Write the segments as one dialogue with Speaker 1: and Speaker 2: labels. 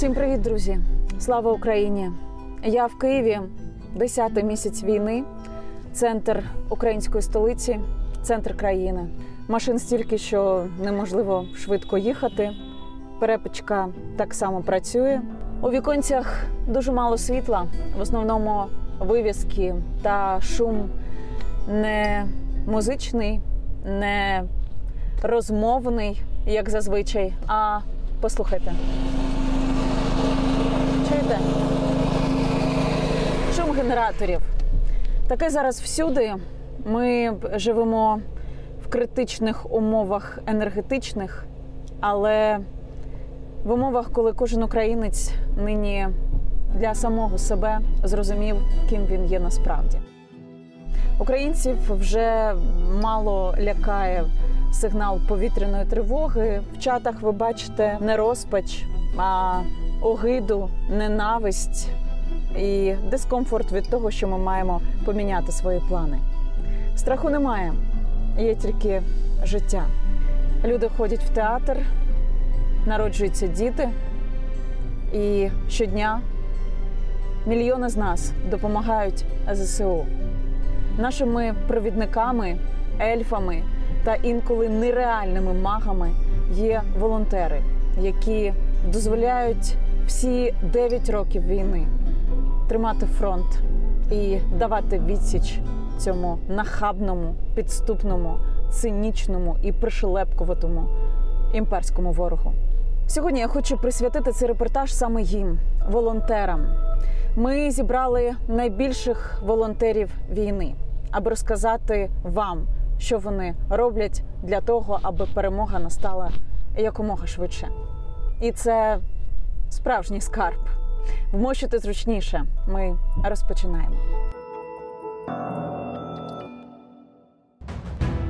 Speaker 1: Всім привіт, друзі! Слава Україні! Я в Києві, 10-й місяць війни, центр української столиці, центр країни. Машин стільки, що неможливо швидко їхати. Перепічка так само працює. У віконцях дуже мало світла, в основному вивіски та шум не музичний, не розмовний, як зазвичай, а послухайте. Чуєте? Шум генераторів. Таке зараз всюди. Ми живемо в критичних умовах енергетичних, але в умовах, коли кожен українець нині для самого себе зрозумів, ким він є насправді. Українців вже мало лякає сигнал повітряної тривоги. В чатах ви бачите не розпач, а огиду, ненависть і дискомфорт від того, що ми маємо поміняти свої плани. Страху немає, є тільки життя. Люди ходять в театр, народжуються діти, і щодня мільйони з нас допомагають ЗСУ. Нашими провідниками, ельфами та інколи нереальними магами є волонтери, які дозволяють всі 9 років війни тримати фронт і давати відсіч цьому нахабному, підступному, цинічному і пришелепкуватому імперському ворогу. Сьогодні я хочу присвятити цей репортаж саме їм, волонтерам. Ми зібрали найбільших волонтерів війни, аби розказати вам, що вони роблять для того, аби перемога настала якомога швидше. І це справжній скарб. Вмощуйте зручніше. Ми розпочинаємо.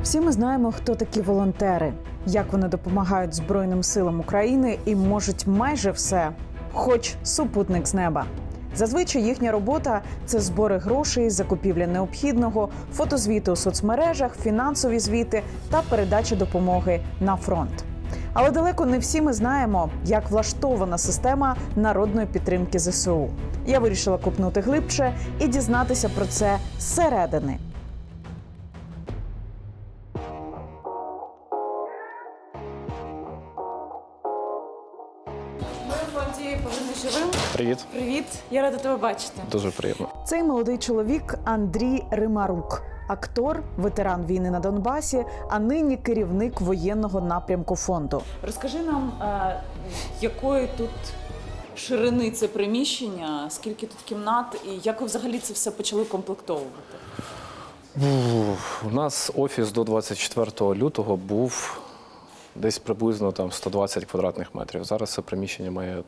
Speaker 1: Всі ми знаємо, хто такі волонтери, як вони допомагають Збройним силам України і можуть майже все, хоч супутник з неба. Зазвичай їхня робота це збори грошей, закупівля необхідного, фотозвіти у соцмережах, фінансові звіти та передача допомоги на фронт. Але далеко не всі ми знаємо, як влаштована система народної підтримки ЗСУ. Я вирішила купнути глибше і дізнатися про це зсередини.
Speaker 2: Привіт,
Speaker 1: Привіт, я рада тебе бачити.
Speaker 2: дуже приємно.
Speaker 1: Цей молодий чоловік Андрій Римарук, актор, ветеран війни на Донбасі, а нині керівник воєнного напрямку фонду. Розкажи нам, е, якої тут ширини це приміщення, скільки тут кімнат, і як ви взагалі це все почали комплектовувати?
Speaker 2: У нас офіс до 24 лютого був десь приблизно там 120 квадратних метрів. Зараз це приміщення має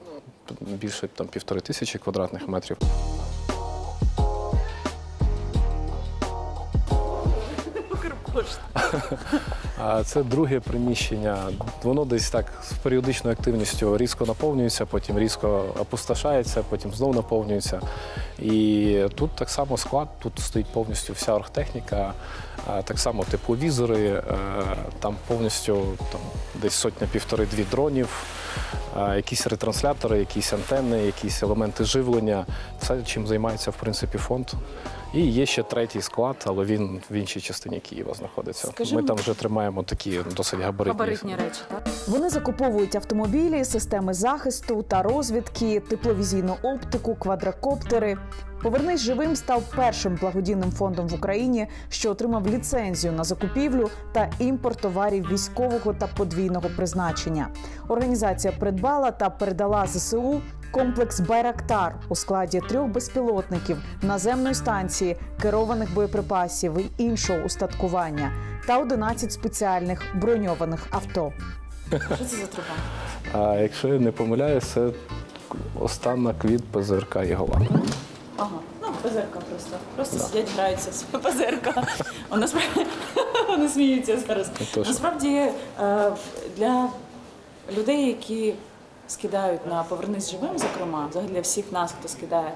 Speaker 2: більше там півтори тисячі квадратних метрів. А це друге приміщення. Воно десь так з періодичною активністю різко наповнюється, потім різко опустошається, потім знову наповнюється. І тут так само склад, тут стоїть повністю вся оргтехніка, так само тепловізори, е, там повністю там, десь сотня-півтори-дві дронів, якісь ретранслятори, якісь антенни, якісь елементи живлення. Все, чим займається в принципі фонд. І є ще третій склад, але він в іншій частині Києва знаходиться.
Speaker 1: Скажи
Speaker 2: Ми там вже тримаємо такі досить габаритні.
Speaker 1: Габаритні речі, так? Вони закуповують автомобілі, системи захисту та розвідки, тепловізійну оптику, квадрокоптери. Повернись живим став першим благодійним фондом в Україні, що отримав ліцензію на закупівлю та імпорт товарів військового та подвійного призначення. Організація придбала та передала ЗСУ комплекс Байрактар у складі трьох безпілотників, наземної станції, керованих боєприпасів і іншого устаткування та 11 спеціальних броньованих авто. Що це за труба?
Speaker 2: А якщо я не помиляюсь, це останок від ПЗРК Єгова.
Speaker 1: Ага, ну ПЗРК просто. Просто сидять, граються з ПЗРК. Вони сміються зараз. Насправді е, для людей, які скидають на повернись живим, зокрема, взагалі для всіх нас, хто скидає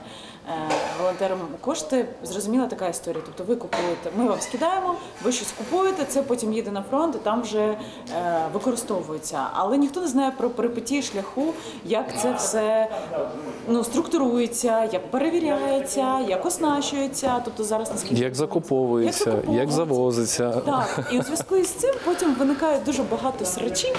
Speaker 1: волонтерам кошти, зрозуміла така історія. Тобто ви купуєте, ми вам скидаємо, ви щось купуєте, це потім їде на фронт і там вже е, використовується. Але ніхто не знає про перипетії шляху, як це все ну, структурується, як перевіряється, як оснащується. Тобто зараз наскільки
Speaker 2: Як закуповується, як, завозиться.
Speaker 1: Так, і у зв'язку із цим потім виникає дуже багато срачів,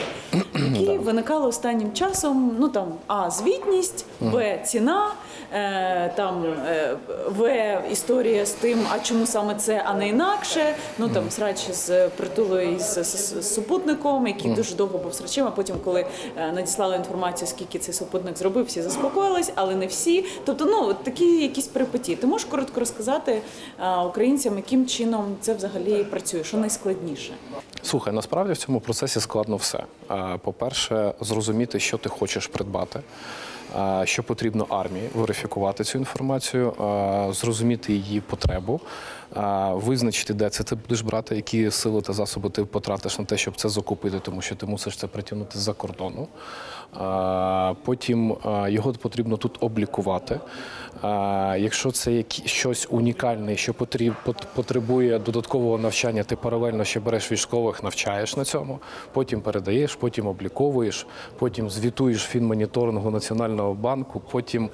Speaker 1: які виникали останнім часом. Ну там а звітність, б ціна, е, там е, в історія з тим, а чому саме це, а не інакше. Ну там срач з притулою з, з, з супутником, який дуже довго був срачем. А потім, коли е, надіслали інформацію, скільки цей супутник зробив, всі заспокоїлись, але не всі. Тобто, ну такі якісь перипетії. Ти можеш коротко розказати е, українцям, яким чином це взагалі працює, що найскладніше?
Speaker 2: Слухай, насправді в цьому процесі складно все. По-перше, зрозуміти, що ти хочеш придбати, що потрібно армії, верифікувати цю інформацію, зрозуміти її потребу, визначити, де це ти будеш брати, які сили та засоби ти потратиш на те, щоб це закупити, тому що ти мусиш це притягнути з-за кордону. Потім його потрібно тут облікувати. Якщо це щось унікальне, що потребує додаткового навчання, ти паралельно ще береш військових, навчаєш на цьому, потім передаєш, потім обліковуєш, потім звітуєш фінмоніторингу Національного банку, потім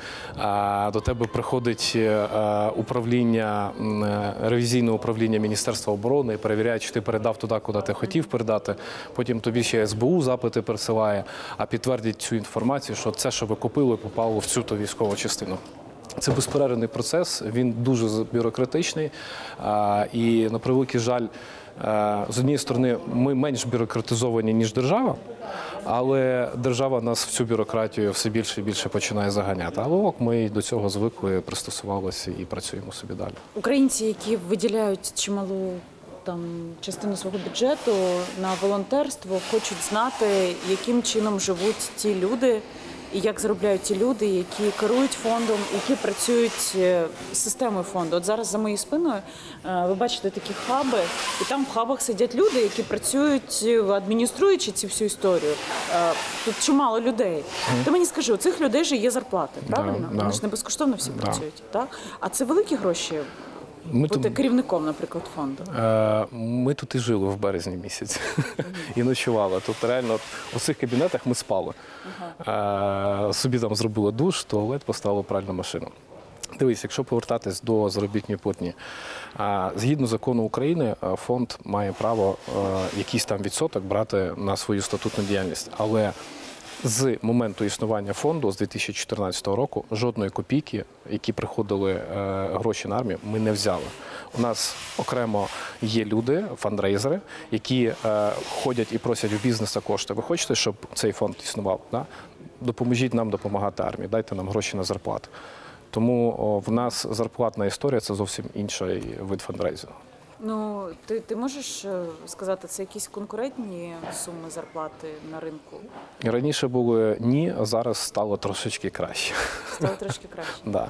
Speaker 2: до тебе приходить е, управління, м, е, ревізійне управління Міністерства оборони і перевіряє, чи ти передав туди, куди ти хотів передати. Потім тобі ще СБУ запити присилає, а підтвердить цю інформацію, що це, що ви купили, попало в цю то військову частину. Це безперервний процес, він дуже бюрократичний. І на превеликий жаль, з однієї сторони, ми менш бюрократизовані, ніж держава, але держава нас в цю бюрократію все більше і більше починає заганяти. Але ок, ми до цього звикли, пристосувалися і працюємо собі далі.
Speaker 1: Українці, які виділяють чималу там частину свого бюджету на волонтерство, хочуть знати, яким чином живуть ті люди. І як заробляють ті люди, які керують фондом, які працюють е, системою фонду. От зараз за моєю спиною е, ви бачите такі хаби, і там в хабах сидять люди, які працюють, е, адмініструючи цю всю історію. Тут чимало людей. Ти мені скажи, у цих людей же є зарплати, правильно?
Speaker 2: да.
Speaker 1: Вони ж не безкоштовно всі
Speaker 2: Да.
Speaker 1: працюють, так? А це великі гроші
Speaker 2: Ми
Speaker 1: бути керівником, наприклад, фонду.
Speaker 2: Е, Ми тут і жили в березні місяці і ночували. Тут реально у цих кабінетах ми спали. Е, Собі там зробили душ, туалет, поставили пральну машину. Дивись, якщо повертатись до заробітної платні, згідно закону України, фонд має право е, якийсь там відсоток брати на свою статутну діяльність. Але з моменту існування фонду з 2014 року жодної копійки, які приходили е, гроші на армію, ми не взяли. У нас окремо є люди, фандрейзери, які е, ходять і просять в бізнеса кошти. Ви хочете, щоб цей фонд існував? Да? Допоможіть нам допомагати армії, дайте нам гроші на зарплату. Тому в нас зарплатна історія це зовсім інший вид фандрейзингу.
Speaker 1: Ну, ти, ти можеш е, сказати, це якісь конкурентні суми зарплати на ринку?
Speaker 2: Раніше були ні, а зараз стало трошечки краще.
Speaker 1: Стало трошки краще.
Speaker 2: Да.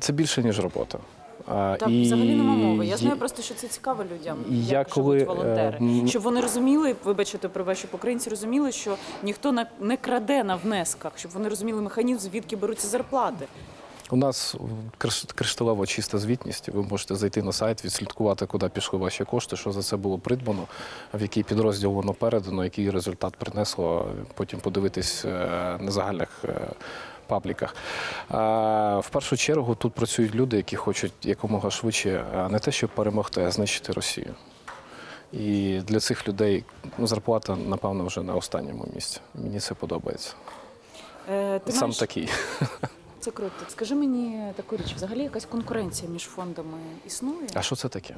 Speaker 2: Це більше, ніж робота.
Speaker 1: Так,
Speaker 2: і
Speaker 1: взагалі нема мови. Я знаю просто, що це цікаво людям,
Speaker 2: І
Speaker 1: як
Speaker 2: я
Speaker 1: живуть
Speaker 2: коли, е,
Speaker 1: волонтери. Щоб вони розуміли, вибачте, про щоб українці розуміли, що ніхто не краде на внесках, щоб вони розуміли механізм, звідки беруться зарплати.
Speaker 2: У нас криш- кришталево чиста звітність. Ви можете зайти на сайт, відслідкувати, куди пішли ваші кошти, що за це було придбано, в який підрозділ воно передано, який результат принесло. Потім подивитись е, на загальних е, пабліках. В першу чергу тут працюють люди, які хочуть якомога швидше а, не те, щоб перемогти, а знищити Росію. І для цих людей ну, зарплата, напевно, вже на останньому місці. Мені це подобається.
Speaker 1: Е, ти
Speaker 2: Сам
Speaker 1: маєш...
Speaker 2: такий.
Speaker 1: Це круто. Скажи мені таку річ, взагалі якась конкуренція між фондами існує?
Speaker 2: А що це таке?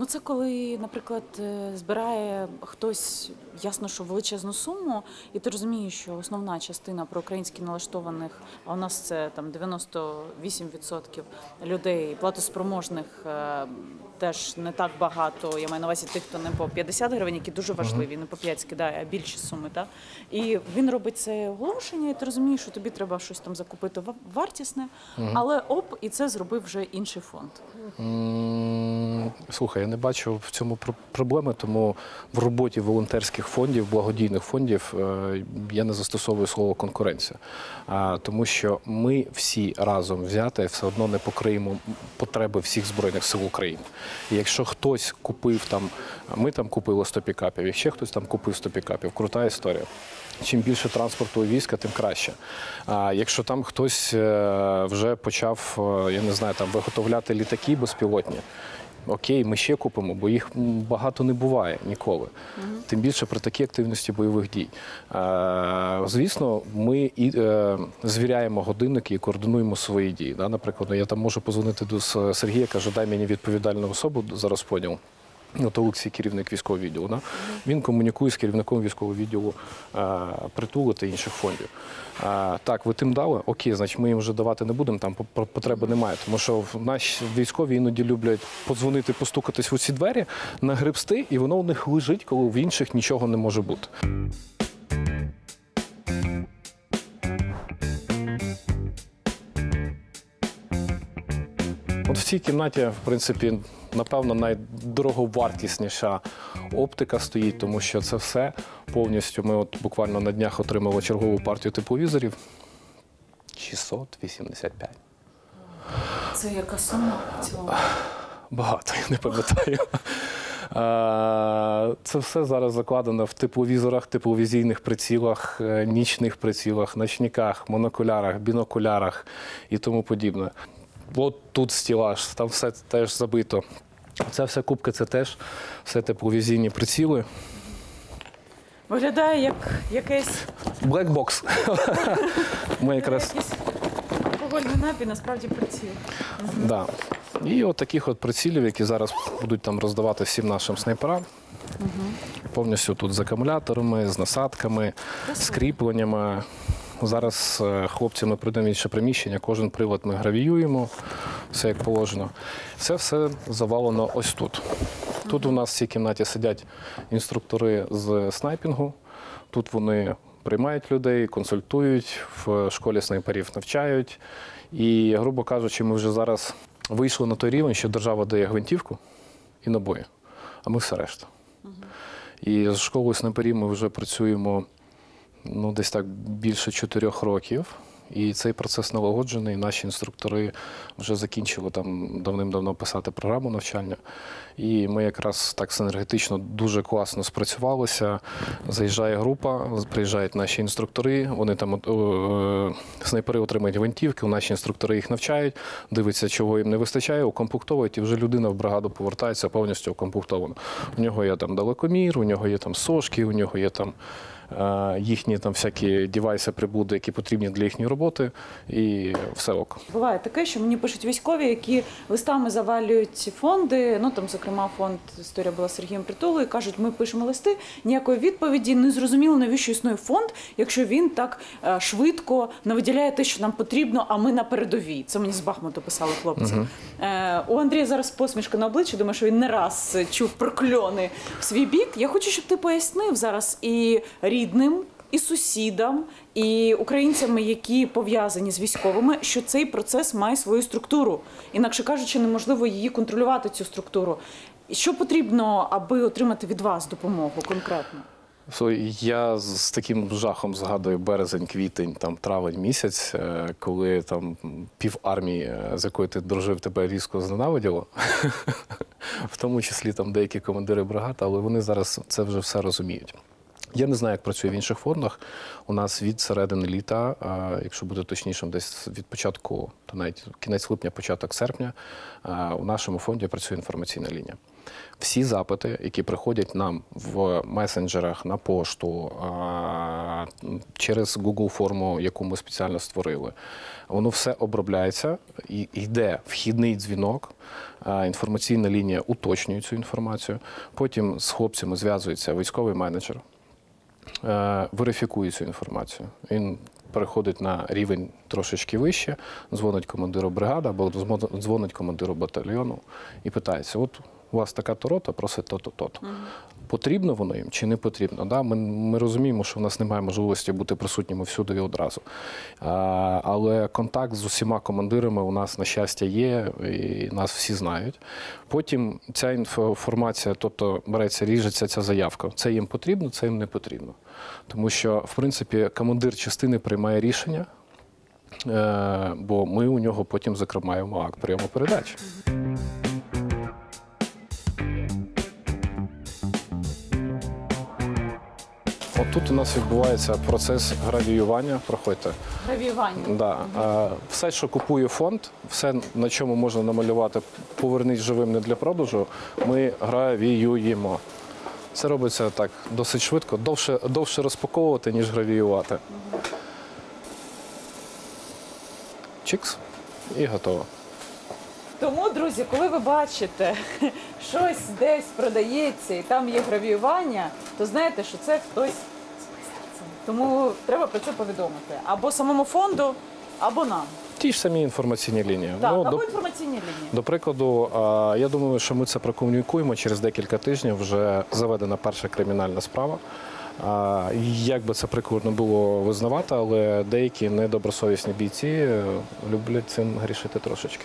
Speaker 1: Ну, це коли, наприклад, е, збирає хтось ясно, що величезну суму, і ти розумієш, що основна частина проукраїнськи налаштованих, а у нас це там 98% людей платоспроможних. Теж не так багато. Я маю на увазі тих, хто не по 50 гривень, які дуже важливі, не по 5 скидає, а більші суми. Так? І він робить це оголошення, і ти розумієш, що тобі треба щось там закупити ва- вартісне, але оп, і це зробив вже інший фонд.
Speaker 2: Слухай, я не бачу в цьому про- проблеми, тому в роботі волонтерських фондів, благодійних фондів, е, я не застосовую слово конкуренція, тому що ми всі разом взяти все одно не покриємо потреби всіх збройних сил України. Якщо хтось купив там, ми там купили 100 пікапів, якщо хтось там купив 100 пікапів, крута історія. Чим більше транспорту у війська, тим краще. А якщо там хтось е, вже почав, е, я не знаю, там виготовляти літаки безпілотні. Окей, ми ще купимо, бо їх багато не буває ніколи. Тим більше при такій активності бойових дій. Е, звісно, ми і е, звіряємо годинники і координуємо свої дії. Да? Наприклад, я там можу позвонити до Сергія, каже, дай мені відповідальну особу за розподіл. То Олексій, керівник військового відділу. Да? Він комунікує з керівником військового відділу е, притулу та інших фондів. Е, так, ви тим дали, окей, значить ми їм вже давати не будемо, там по- по- потреби немає. Тому що наші військові іноді люблять подзвонити, постукатись в усі двері, нагребсти, і воно у них лежить, коли в інших нічого не може бути. От в цій кімнаті, в принципі, напевно, найдороговартісніша оптика стоїть, тому що це все повністю. Ми от буквально на днях отримали чергову партію тепловізорів. 685.
Speaker 1: Це яка сума цілому?
Speaker 2: Багато, я не пам'ятаю. Це все зараз закладено в тепловізорах, тепловізійних прицілах, е, нічних прицілах, ночниках, монокулярах, бінокулярах і тому подібне. От тут стілаж, там все теж забито. Ця вся кубка це теж все тепловізійні приціли.
Speaker 1: Виглядає як
Speaker 2: Black box. Ми якраз
Speaker 1: алкогольний напій, насправді приціл.
Speaker 2: Да. І от таких от прицілів, які зараз будуть там роздавати всім нашим снайперам. Повністю тут з акумуляторами, з насадками, з кріпленнями. Зараз е, хлопці ми прийдемо інше приміщення, кожен привод ми гравіюємо, все як положено. Це все завалено ось тут. Тут у нас в цій кімнаті сидять інструктори з снайпінгу. Тут вони приймають людей, консультують, в школі снайперів навчають. І, грубо кажучи, ми вже зараз вийшли на той рівень, що держава дає гвинтівку і набої, а ми все решта. І з школою снайперів ми вже працюємо ну, десь так більше чотирьох років. І цей процес налагоджений. Наші інструктори вже закінчили там давним-давно писати програму навчання. І ми якраз так синергетично дуже класно спрацювалися. Заїжджає група, приїжджають наші інструктори. Вони там е, снайпери отримують гвинтівки, наші інструктори їх навчають, дивляться, чого їм не вистачає, укомплектовують, і вже людина в бригаду повертається повністю укомплектована. У нього є там далекомір, у нього є там сошки, у нього є там. Е, Їхні там всякі дівайси, прибуди, які потрібні для їхньої роботи, і все ок.
Speaker 1: Буває таке, що мені пишуть військові, які листами завалюють фонди. Ну там, зокрема, фонд історія була з Сергієм Притулою. Кажуть, ми пишемо листи, ніякої відповіді. Не зрозуміло, навіщо існує фонд, якщо він так е, швидко не виділяє те, що нам потрібно, а ми на передовій. Це мені з Бахмуту писали хлопці. Е, у Андрія зараз посмішка на обличчі. Думаю, що він не раз чув прокльони в свій бік. Я хочу, щоб ти пояснив зараз і рідним. І сусідам, і українцями, які пов'язані з військовими, що цей процес має свою структуру. Інакше кажучи, неможливо її контролювати, цю структуру. Що потрібно, аби отримати від вас допомогу конкретно?
Speaker 2: Я з з таким жахом згадую березень, квітень, там травень місяць, е, коли там пів армії, е, з якою ти дружив, тебе різко зненавиділо. В тому числі там деякі командири бригад, але вони зараз це вже все розуміють. Я не знаю, як працює в інших фондах. У нас від середини літа, якщо бути точнішим, десь від початку, то навіть кінець липня, початок серпня, у нашому фонді працює інформаційна лінія. Всі запити, які приходять нам в месенджерах на пошту через Google форму, яку ми спеціально створили, воно все обробляється і йде вхідний дзвінок. Інформаційна лінія уточнює цю інформацію. Потім з хлопцями зв'язується військовий менеджер, верифікує цю інформацію. Він переходить на рівень трошечки вище, дзвонить командиру бригади або дзвонить командиру батальйону і питається: от у вас така то рота просить то-то, то-то. Потрібно воно їм чи не потрібно? Да? Ми, ми розуміємо, що в нас немає можливості бути присутніми всюди і одразу. А, але контакт з усіма командирами у нас, на щастя, є, і нас всі знають. Потім ця інформація, тобто береться, ріжеться ця заявка. Це їм потрібно, це їм не потрібно. Тому що, в принципі, командир частини приймає рішення. Е, бо ми у нього потім закриваємо акт прийому передачі. От тут у нас відбувається процес гравіювання. Проходьте.
Speaker 1: Гравіювання.
Speaker 2: Да. Е, Все, що купує фонд, все, на чому можна намалювати поверніть живим не для продажу, ми гравіюємо. Це робиться так досить швидко, довше, довше розпаковувати, ніж гравіювати. Чікс і готово.
Speaker 1: Тому, друзі, коли ви бачите щось десь продається і там є гравіювання, то знаєте, що це хтось з серцем. Тому треба про це повідомити або самому фонду, або нам.
Speaker 2: Ті ж самі інформаційні лінії.
Speaker 1: Так,
Speaker 2: Ну,
Speaker 1: або
Speaker 2: до,
Speaker 1: інформаційні лінії.
Speaker 2: до прикладу, а, я думаю, що ми це прокомунікуємо через декілька тижнів. Вже заведена перша кримінальна справа. А, Як би це прикладно було визнавати, але деякі недобросовісні бійці е, люблять цим грішити трошечки.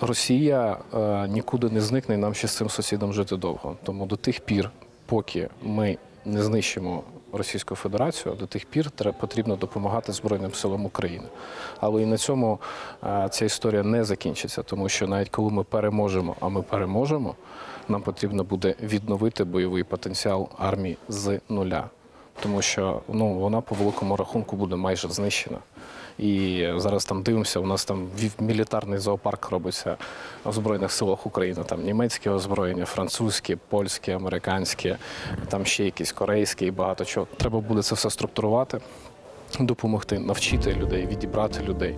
Speaker 2: Росія е, нікуди не зникне, і нам ще з цим сусідом жити довго. Тому до тих пір, поки ми не знищимо Російську Федерацію, до тих пір треба потрібно допомагати Збройним силам України. Але і на цьому е, ця історія не закінчиться, тому що навіть коли ми переможемо, а ми переможемо, нам потрібно буде відновити бойовий потенціал армії з нуля. Тому що ну, вона по великому рахунку буде майже знищена. І зараз там дивимося, у нас там мілітарний зоопарк робиться в Збройних силах України. Там німецьке озброєння, французьке, польське, американське, там ще якісь корейське і багато чого. Треба буде це все структурувати. Допомогти навчити людей, відібрати людей,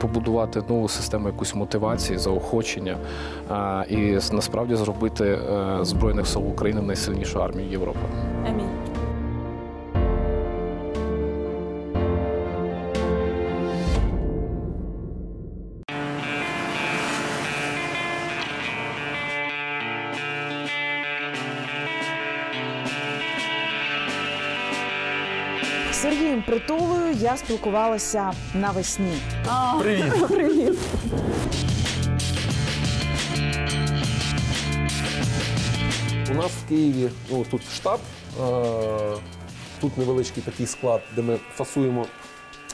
Speaker 2: побудувати нову систему якусь мотивації, заохочення а, і насправді зробити е, збройних сил України найсильнішу армію Європи.
Speaker 1: Амінь.
Speaker 3: З Сергієм Притулою я спілкувалася навесні.
Speaker 4: Привіт!
Speaker 3: Привіт!
Speaker 4: У нас в Києві ну, тут штаб, е, тут невеличкий такий склад, де ми фасуємо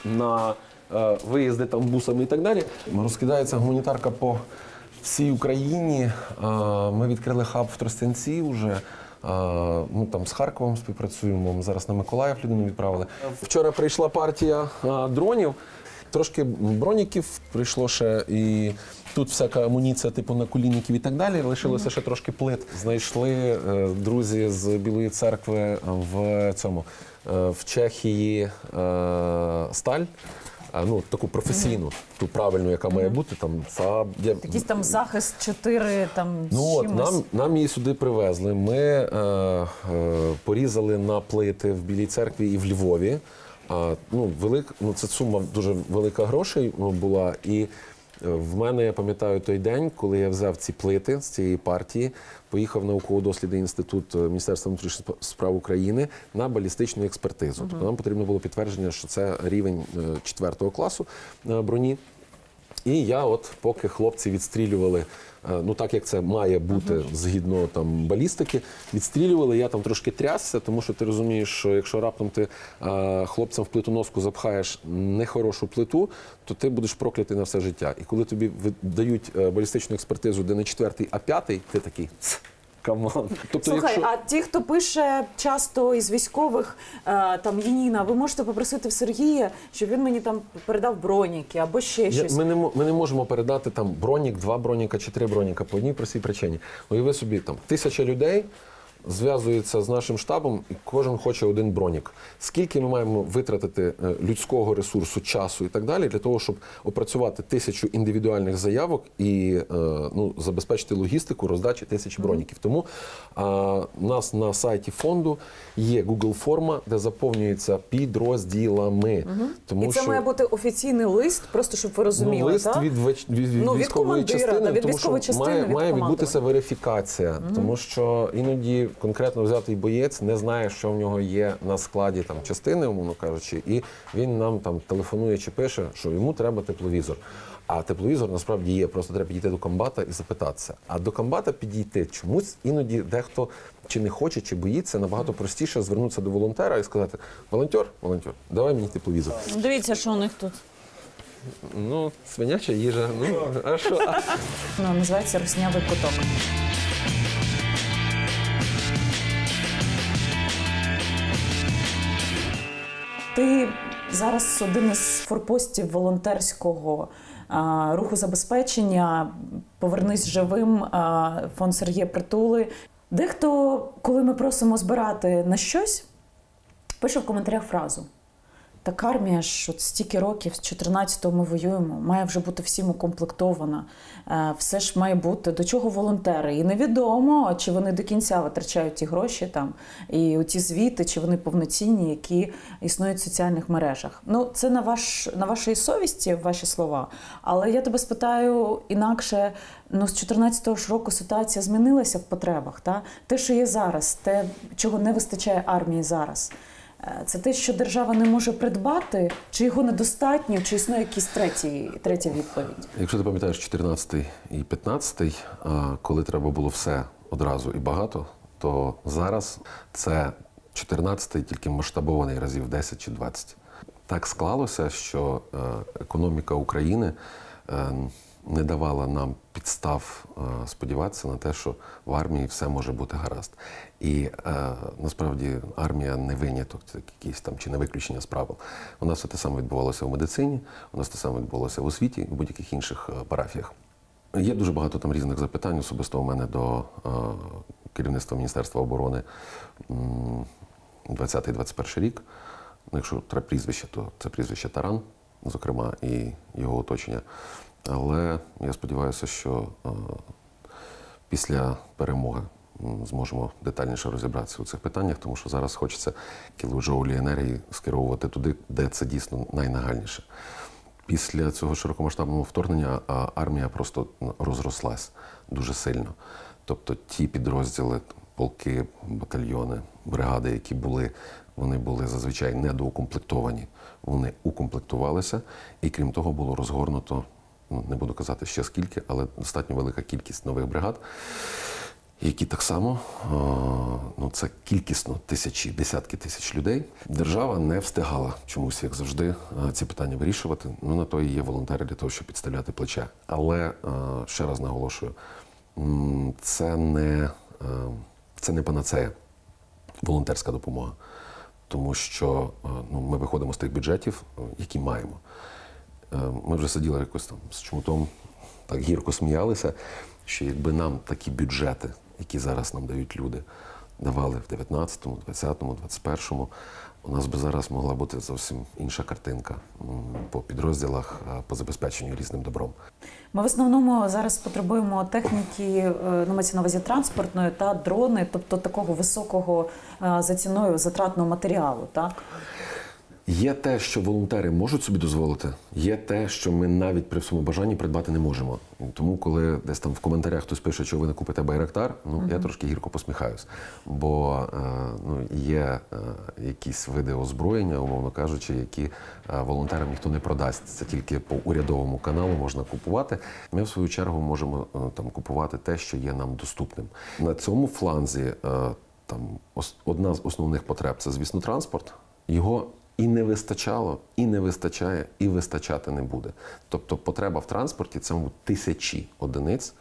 Speaker 4: на е, виїзди там бусами і так далі. Розкидається гуманітарка по всій Україні. Е, ми відкрили хаб в Тростянці вже. Ну там з Харковом співпрацюємо. Зараз на Миколаїв людину відправили. Вчора прийшла партія дронів. Трошки броніків прийшло ще і тут всяка амуніція, типу наколінників і так далі. Лишилося ще трошки плит. Знайшли е, друзі з Білої церкви в цьому е, в Чехії е, сталь. Ну, таку професійну, ту правильну, яка має бути. Там САБ. я-
Speaker 1: Якийсь там захист 4 там
Speaker 4: Ну от нам, нам її сюди привезли. Ми е, е, порізали на плити в Білій церкві і в Львові. А, ну, велик, ну, це сума дуже велика грошей ну, була. І в мене я пам'ятаю той день, коли я взяв ці плити з цієї партії, поїхав в науково-дослідний інститут е, Міністерства внутрішніх справ України на балістичну експертизу. Тобто нам потрібно було підтвердження, що це рівень 4 класу е, броні. І я, от поки хлопці відстрілювали, е, ну так як це має бути згідно там балістики, відстрілювали, я там трошки трясся, тому що ти розумієш, що якщо раптом ти е, хлопцям в плитоноску запхаєш нехорошу плиту, то ти будеш проклятий на все життя. І коли тобі дають балістичну експертизу, де не четвертий, а п'ятий, ти такий. «Ц, Come on. Тобто,
Speaker 1: Слухай, а ті, хто пише часто із військових, е, там Єніна, ви можете попросити в Сергія, щоб він мені там передав броніки або ще
Speaker 4: Я,
Speaker 1: щось.
Speaker 4: ми, не, ми не можемо передати там бронік, два броніка чи три броніка по одній простій причині. Уяви собі, там тисяча людей, зв'язується з нашим штабом, і кожен хоче один бронік. Скільки ми маємо витратити е, людського ресурсу, часу і так далі, для того, щоб опрацювати тисячу індивідуальних заявок і е, ну, забезпечити логістику роздачі тисячі броніків. Тому а, у нас на сайті фонду є Google форма, де заповнюється підрозділами. Тому
Speaker 1: І це
Speaker 4: що
Speaker 1: має бути офіційний лист, просто щоб ви розуміли.
Speaker 4: Ну, лист
Speaker 1: так?
Speaker 4: від, веч- від, від
Speaker 1: Ну, від
Speaker 4: військової
Speaker 1: командира,
Speaker 4: частини,
Speaker 1: від
Speaker 4: тому що
Speaker 1: частини,
Speaker 4: має,
Speaker 1: від
Speaker 4: має відбутися верифікація, тому що іноді конкретно взятий боєць не знає, що в нього є на складі там частини, умовно кажучи, і він нам там телефонує чи пише, що йому треба тепловізор. А тепловізор насправді є, просто треба підійти до комбата і запитатися. А до комбата підійти чомусь іноді дехто чи не хоче, чи боїться, набагато простіше звернутися до волонтера і сказати: волонтер, волонтер, давай мені тепловізор.
Speaker 5: Дивіться, що у них тут.
Speaker 4: Ну, свиняча їжа. Ну а що?
Speaker 1: Ну, називається Роснявий куток. Ти зараз один із форпостів волонтерського а, руху забезпечення. Повернись живим. а, Фонд Сергія Притули. Дехто, коли ми просимо збирати на щось, пише в коментарях фразу. Так армія ж от стільки років, з 14-го ми воюємо, має вже бути всім укомплектована. Е, Все ж має бути. До чого волонтери? І невідомо, чи вони до кінця витрачають ті гроші там, і ті звіти, чи вони повноцінні, які існують в соціальних мережах. Ну, це на, ваш, на вашій совісті, ваші слова. Але я тебе спитаю інакше: ну, з 14-го ж року ситуація змінилася в потребах. Та? Те, що є зараз, те, чого не вистачає армії зараз. Е, Це те, що держава не може придбати, чи його недостатньо, чи існує якийсь третій, третя відповідь.
Speaker 4: Якщо ти пам'ятаєш 14 і 15, а, коли треба було все одразу і багато, то зараз це 14 тільки масштабований разів 10 чи 20. Так склалося, що е, економіка України е, не давала нам підстав е, сподіватися на те, що в армії все може бути гаразд. І е, насправді армія не виняток, якісь там чи не виключення з правил. У нас все те саме відбувалося в медицині, у нас те саме відбувалося в освіті в будь-яких інших е, парафіях. Є дуже багато там різних запитань, особисто у мене до керівництва Міністерства оборони м, 20-21 рік. Ну, якщо треба прізвище, то це прізвище Таран, зокрема, і його оточення. Але я сподіваюся, що е, після перемоги зможемо детальніше розібратися у цих питаннях, тому що зараз хочеться кілоджоулі енергії скеровувати туди, де це дійсно найнагальніше. Після цього широкомасштабного вторгнення армія просто розрослась дуже сильно. Тобто ті підрозділи, полки, батальйони, бригади, які були, вони були зазвичай недоукомплектовані. Вони укомплектувалися, і крім того, було розгорнуто, ну не буду казати ще скільки, але достатньо велика кількість нових бригад, які так само, ну це кількісно тисячі, десятки тисяч людей. Держава не встигала чомусь, як завжди, ці питання вирішувати. Ну на то і є волонтери для того, щоб підставляти плече. Але ще раз наголошую, це не, е, це не панацея, волонтерська допомога. Тому що е, ну, ми виходимо з тих бюджетів, е, які маємо. Е, Ми вже сиділи якось там з чмутом, так гірко сміялися, що якби нам такі бюджети, які зараз нам дають люди, давали в 19-му, 20-му, 21-му, у нас би зараз могла бути зовсім інша картинка по підрозділах, е, по забезпеченню різним добром.
Speaker 1: Ми в основному зараз потребуємо техніки, е, ну, мається на увазі транспортної та дрони, тобто такого високого за ціною затратного матеріалу. Так?
Speaker 4: Є те, що волонтери можуть собі дозволити, є те, що ми навіть при всьому бажанні придбати не можемо. Тому, коли десь там в коментарях хтось пише, що ви не купите байрактар, ну я трошки гірко посміхаюсь. Бо е, ну, є е, якісь види озброєння, умовно кажучи, які е, волонтерам ніхто не продасть. Це тільки по урядовому каналу можна купувати. Ми, в свою чергу, можемо е, там купувати те, що є нам доступним. На цьому фланзі е, там одна з основних потреб це, звісно, транспорт. Його і не вистачало, і не вистачає, і вистачати не буде. Тобто потреба в транспорті це мабуть, тисячі одиниць.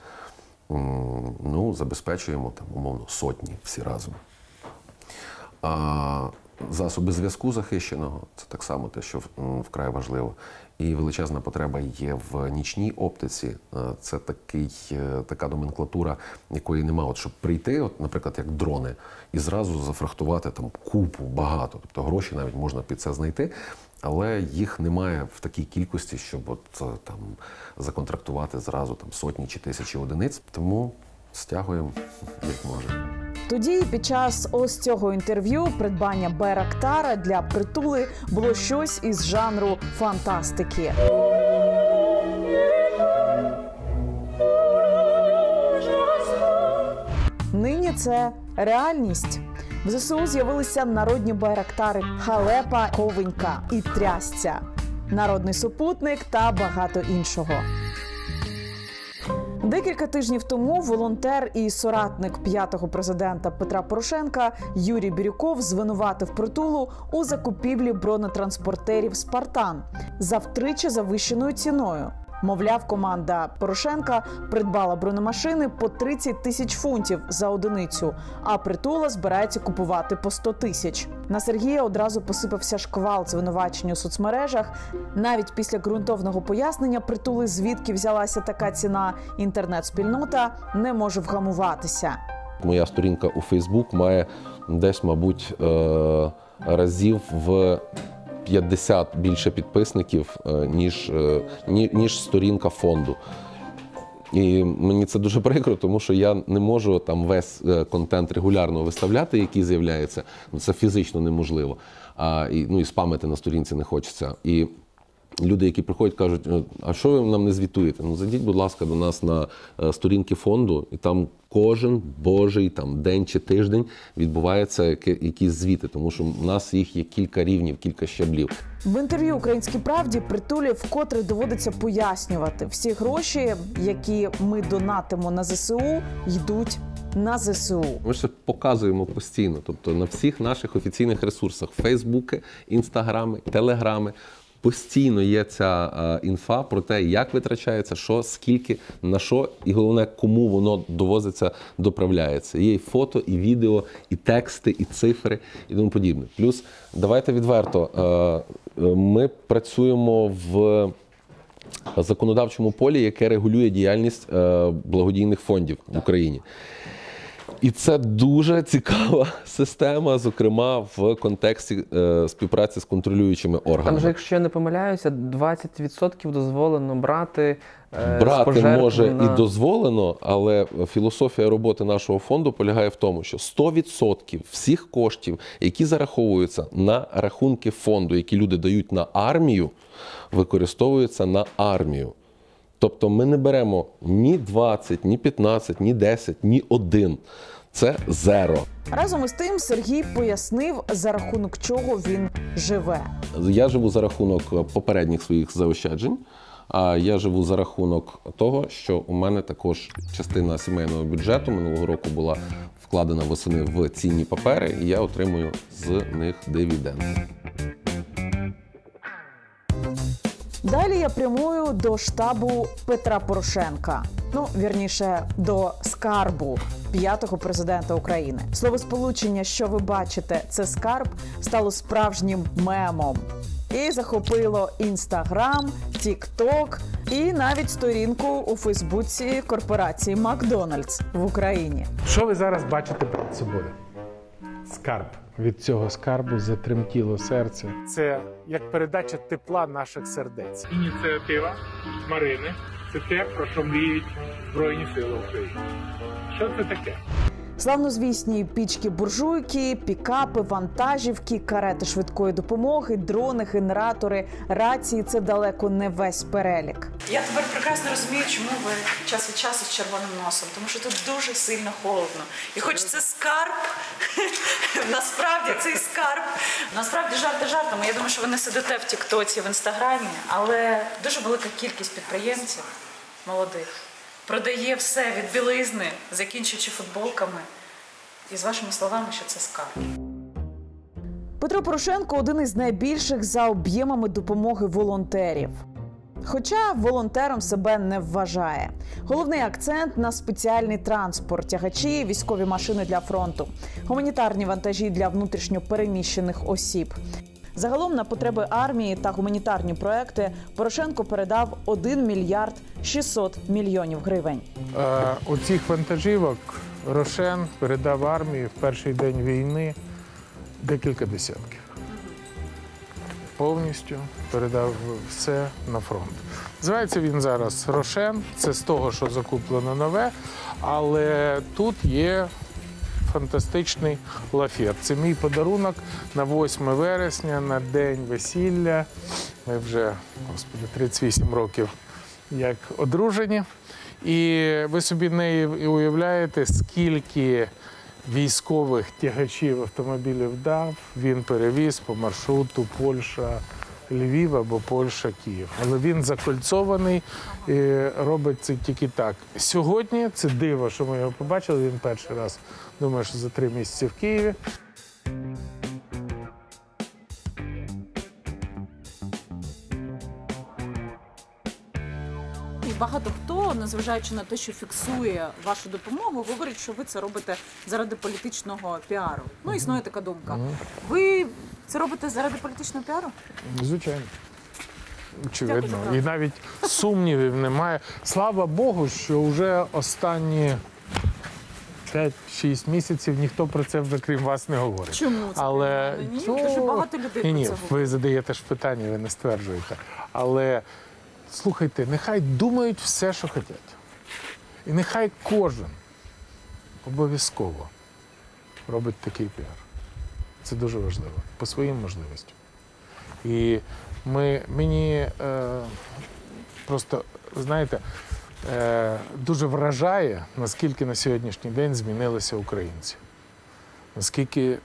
Speaker 4: Ну, забезпечуємо там, умовно, сотні всі разом. А
Speaker 6: засоби зв'язку захищеного. Це так само те, що вкрай важливо. І величезна потреба є в нічній оптиці. Е, Це такий, е, така номенклатура, якої немає. От щоб прийти, от, наприклад, як дрони, і зразу зафрахтувати там купу багато. Тобто гроші навіть можна під це знайти. Але їх немає в такій кількості, щоб от е, там законтрактувати зразу там сотні чи тисячі одиниць. Тому стягуємо як можемо.
Speaker 3: Тоді, під час ось цього інтерв'ю, придбання Байрактара для притули було щось із жанру фантастики. Нині це реальність. В ЗСУ з'явилися народні байрактари Халепа, Ковенька і Трясця, народний супутник та багато іншого. Декілька тижнів тому волонтер і соратник п'ятого президента Петра Порошенка Юрій Бірюков звинуватив притулу у закупівлі бронетранспортерів Спартан за втричі завищеною ціною. Мовляв, команда Порошенка придбала бронемашини по 30 тисяч фунтів за одиницю, а притула збирається купувати по 100 тисяч. На Сергія одразу посипався шквал звинувачень у соцмережах. Навіть після ґрунтовного пояснення притули, звідки взялася така ціна, інтернет-спільнота не може вгамуватися.
Speaker 4: Моя сторінка у Фейсбук має десь, мабуть, е, разів в 50 більше підписників, е, ніж, е, ніж сторінка фонду. І мені це дуже прикро, тому що я не можу там весь е, контент регулярно виставляти, який з'являється. Ну, Це фізично неможливо. А, і, ну, і спамити на сторінці не хочеться. І люди, які приходять, кажуть, «Е, а що ви нам не звітуєте? Ну зайдіть, будь ласка, до нас на е, сторінки фонду, і там кожен божий там день чи тиждень відбуваються якісь звіти, тому що в нас їх є кілька рівнів, кілька щаблів.
Speaker 3: В інтерв'ю Українській правді притулі вкотре доводиться пояснювати всі гроші, які ми донатимо на ЗСУ, йдуть на ЗСУ.
Speaker 4: Ми це показуємо постійно, тобто на всіх наших офіційних ресурсах: Фейсбуки, Інстаграми, Телеграми. Постійно є ця е, інфа про те, як витрачається, що, скільки, на що, і головне, кому воно довозиться, доправляється. Є і фото, і відео, і тексти, і цифри, і тому подібне. Плюс, давайте відверто, е, е, ми працюємо в законодавчому полі, яке регулює діяльність благодійних фондів в Україні. І це дуже цікава система, зокрема в контексті е, співпраці з контролюючими органами.
Speaker 7: Там же, якщо я не помиляюся, 20% дозволено брати. е,
Speaker 4: Брати може
Speaker 7: на-
Speaker 4: і дозволено, але філософія роботи нашого фонду полягає в тому, що 100% всіх коштів, які зараховуються на рахунки фонду, які люди дають на армію, використовуються на армію. Тобто ми не беремо ні 20, ні 15, ні 10, ні 1. Це зеро.
Speaker 3: Разом із тим Сергій пояснив, за рахунок чого він живе.
Speaker 4: Я живу за рахунок попередніх своїх заощаджень. А я живу за рахунок того, що у мене також частина сімейного бюджету минулого року була вкладена восени в цінні папери, і я отримую з них дивіденди.
Speaker 3: Далі я прямую до штабу Петра Порошенка. Ну, вірніше, до скарбу п'ятого президента України. Словосполучення, що ви бачите, це скарб, стало справжнім мемом. І захопило інстаграм, тікток і навіть сторінку у Фейсбуці корпорації Макдональдс в Україні.
Speaker 8: Що ви зараз бачите перед собою? Скарб. Від цього скарбу затремтіло серце.
Speaker 9: це як передача тепла наших сердець.
Speaker 10: ініціатива Марини. Це те, про що мріють Збройні Сили України. Що це таке?
Speaker 3: Славнозвісні пічки буржуйки, пікапи, вантажівки, карети швидкої допомоги, дрони, генератори, рації це далеко не весь перелік.
Speaker 1: Я тепер прекрасно розумію, чому ви час від часу з червоним носом, тому що тут дуже сильно холодно. І хоч це скарб, насправді цей скарб, насправді жарти жартами. Я думаю, що ви не сидите в Тіктоці, в інстаграмі, але дуже велика кількість підприємців молодих продає все від білизни, закінчуючи футболками. І з вашими словами, що це скарб.
Speaker 3: Петро Порошенко один із найбільших за об'ємами допомоги волонтерів. Хоча волонтером себе не вважає. Головний акцент на спеціальний транспорт, тягачі, військові машини для фронту, гуманітарні вантажі для внутрішньо переміщених осіб. Загалом на потреби армії та гуманітарні проекти Порошенко передав 1 мільярд 600 мільйонів гривень.
Speaker 8: Е, Оцих вантажівок Рошен передав армії в перший день війни декілька десятків. Повністю передав все на фронт. Називається він зараз Рошен. Це з того, що закуплено нове, але тут є фантастичний лафет. Це мій подарунок на 8 вересня, на день весілля. Ми вже, господи, 38 років як одружені. І ви собі не уявляєте, скільки військових тягачів автомобілів дав, він перевіз по маршруту Польща. Львів або Польща, Київ. Але він закольцований і робить це тільки так. Сьогодні це диво, що ми його побачили. Він перший раз, думаю, що за три місяці в Києві.
Speaker 1: І багато хто, незважаючи на те, що фіксує вашу допомогу, говорить, що ви це робите заради політичного піару. Ну, існує така думка. Ви це робите заради політичного піару?
Speaker 8: Звичайно. Очевидно. І навіть сумнівів немає. Слава Богу, що вже останні 5-6 місяців ніхто про це вже крім вас не говорить.
Speaker 1: Чому це?
Speaker 8: Але
Speaker 1: Ні,
Speaker 8: ну,
Speaker 1: дуже багато людей
Speaker 8: ні, ні,
Speaker 1: про це
Speaker 8: ви задаєте ж питання, ви не стверджуєте. Але слухайте, нехай думають все, що хочуть. І нехай кожен обов'язково робить такий піар. Це дуже важливо по своїм можливостям. І ми, мені е, просто, знаєте, дуже вражає, наскільки на сьогоднішній день змінилися українці. Наскільки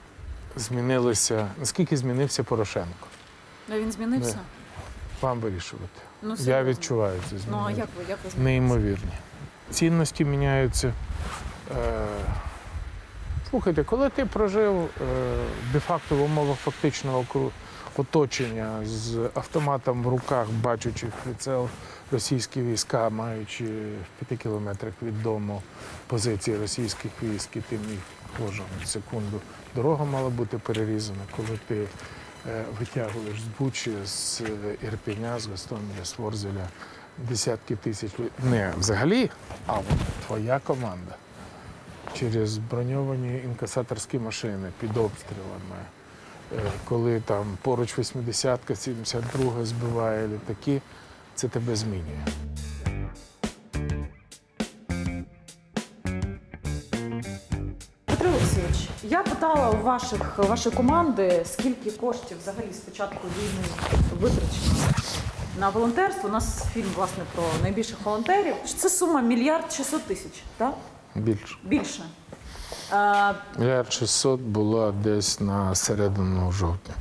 Speaker 8: змінилися, наскільки змінився Порошенко.
Speaker 1: Ну, він змінився?
Speaker 8: Вам вирішувати.
Speaker 1: Ну,
Speaker 8: Я відчуваю це
Speaker 1: Ну, а як ви, як ви?
Speaker 8: Неймовірні. Цінності міняються. Е, слухайте, коли ти прожив е, де-факто в умовах фактичного оточення з автоматом в руках, бачучи прицел російські війська, маючи в п'яти кілометрах від дому позиції російських військ, і ти міг кожну секунду. Дорога мала бути перерізана, коли ти е, витягуєш з Бучі, з Ірпеня, з Гостомеля, з Ворзеля десятки тисяч лю- Не взагалі, а от твоя команда через броньовані інкасаторські машини під обстрілами. Коли там поруч 80-ка, 72 збиває літаки, це тебе змінює.
Speaker 1: Петро Олексійович, я питала у ваших вашої команди, скільки коштів взагалі з початку війни витрачено на волонтерство. У нас фільм власне про найбільших волонтерів. Це сума мільярд 600 тисяч, так?
Speaker 8: Більше.
Speaker 1: Більше.
Speaker 8: Мільярд 600 була десь на середину жовтня.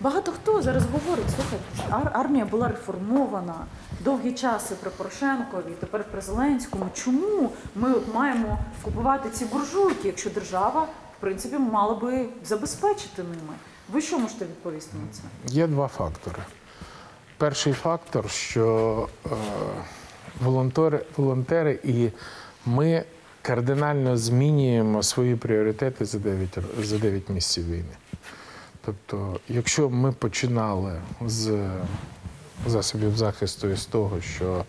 Speaker 1: Багато хто зараз говорить, слухайте, ар- армія була реформована довгі часи при Порошенкові, тепер при Зеленському. Чому ми от маємо купувати ці буржуйки, якщо держава, в принципі, мала би забезпечити ними? Ви що можете відповісти на це?
Speaker 8: Є два фактори. Перший фактор, що е, волонтери, волонтери і ми кардинально змінюємо свої пріоритети за 9, ро- за 9 місяців війни. Тобто, якщо ми починали з засобів захисту і з того, що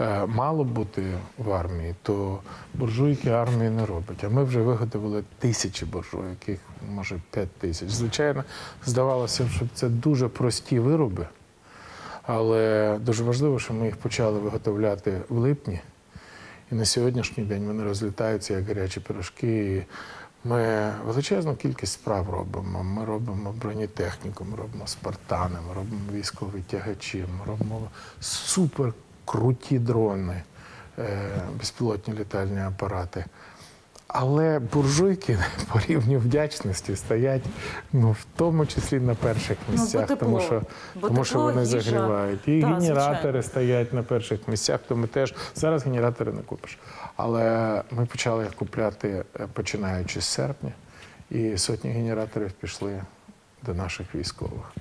Speaker 8: е, мало бути в армії, то буржуйки армії не робить. А ми вже виготовили тисячі буржуйок, їх може 5 тисяч. Звичайно, здавалося, що це дуже прості вироби, але дуже важливо, що ми їх почали виготовляти в липні. І на сьогоднішній день вони розлітаються як гарячі пирожки. І ми величезну кількість справ робимо. Ми робимо бронетехніку, ми робимо спартани, ми робимо військові тягачі, ми робимо суперкруті дрони, е, безпілотні літальні апарати. Але буржуйки по рівню вдячності стоять ну, в тому числі на перших місцях,
Speaker 1: тепло.
Speaker 8: тому що,
Speaker 1: Бо
Speaker 8: тому що вони
Speaker 1: їжа.
Speaker 8: загрівають. І
Speaker 1: Так,
Speaker 8: генератори
Speaker 1: звичайно.
Speaker 8: стоять на перших місцях, то ми теж зараз генератори не купиш. Але ми почали їх купляти е, починаючи з серпня, і сотні генераторів пішли до наших військових.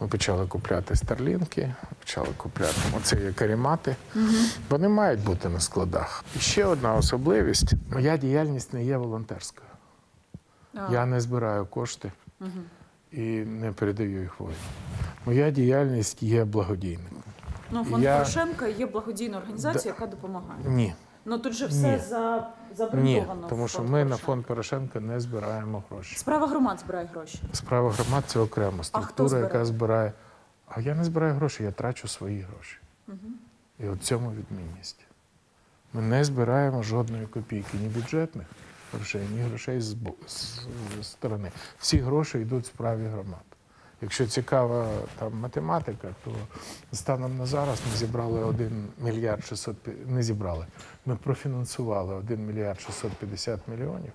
Speaker 8: Ми почали купляти старлінки, почали купляти оце є карімати. Вони мають бути на складах. І ще одна особливість: моя діяльність не є волонтерською. Я не збираю кошти і не передаю їх воїнам. Моя діяльність є благодійником.
Speaker 1: Ну, фонд
Speaker 8: Я-
Speaker 1: Порошенка є благодійна організація, яка допомагає.
Speaker 8: Ні,
Speaker 1: Ну тут же все
Speaker 8: Ні.
Speaker 1: за
Speaker 8: ні,
Speaker 1: забрендовано.
Speaker 8: тому
Speaker 1: в
Speaker 8: що ми на
Speaker 1: Порошенка.
Speaker 8: фонд Порошенка не збираємо гроші.
Speaker 1: Справа громад збирає гроші.
Speaker 8: Справа громад це окрема структура,
Speaker 1: збирає?
Speaker 8: яка збирає. А я не збираю гроші, я трачу свої гроші. І от цьому відмінність. Ми не збираємо жодної копійки, ні бюджетних грошей, ні грошей з, бо- з, з сторони. Всі гроші йдуть справі громад. Якщо цікава там математика, то станом на зараз ми зібрали 1 мільярд 600, не зібрали. Ми профінансували 1 мільярд 650 мільйонів.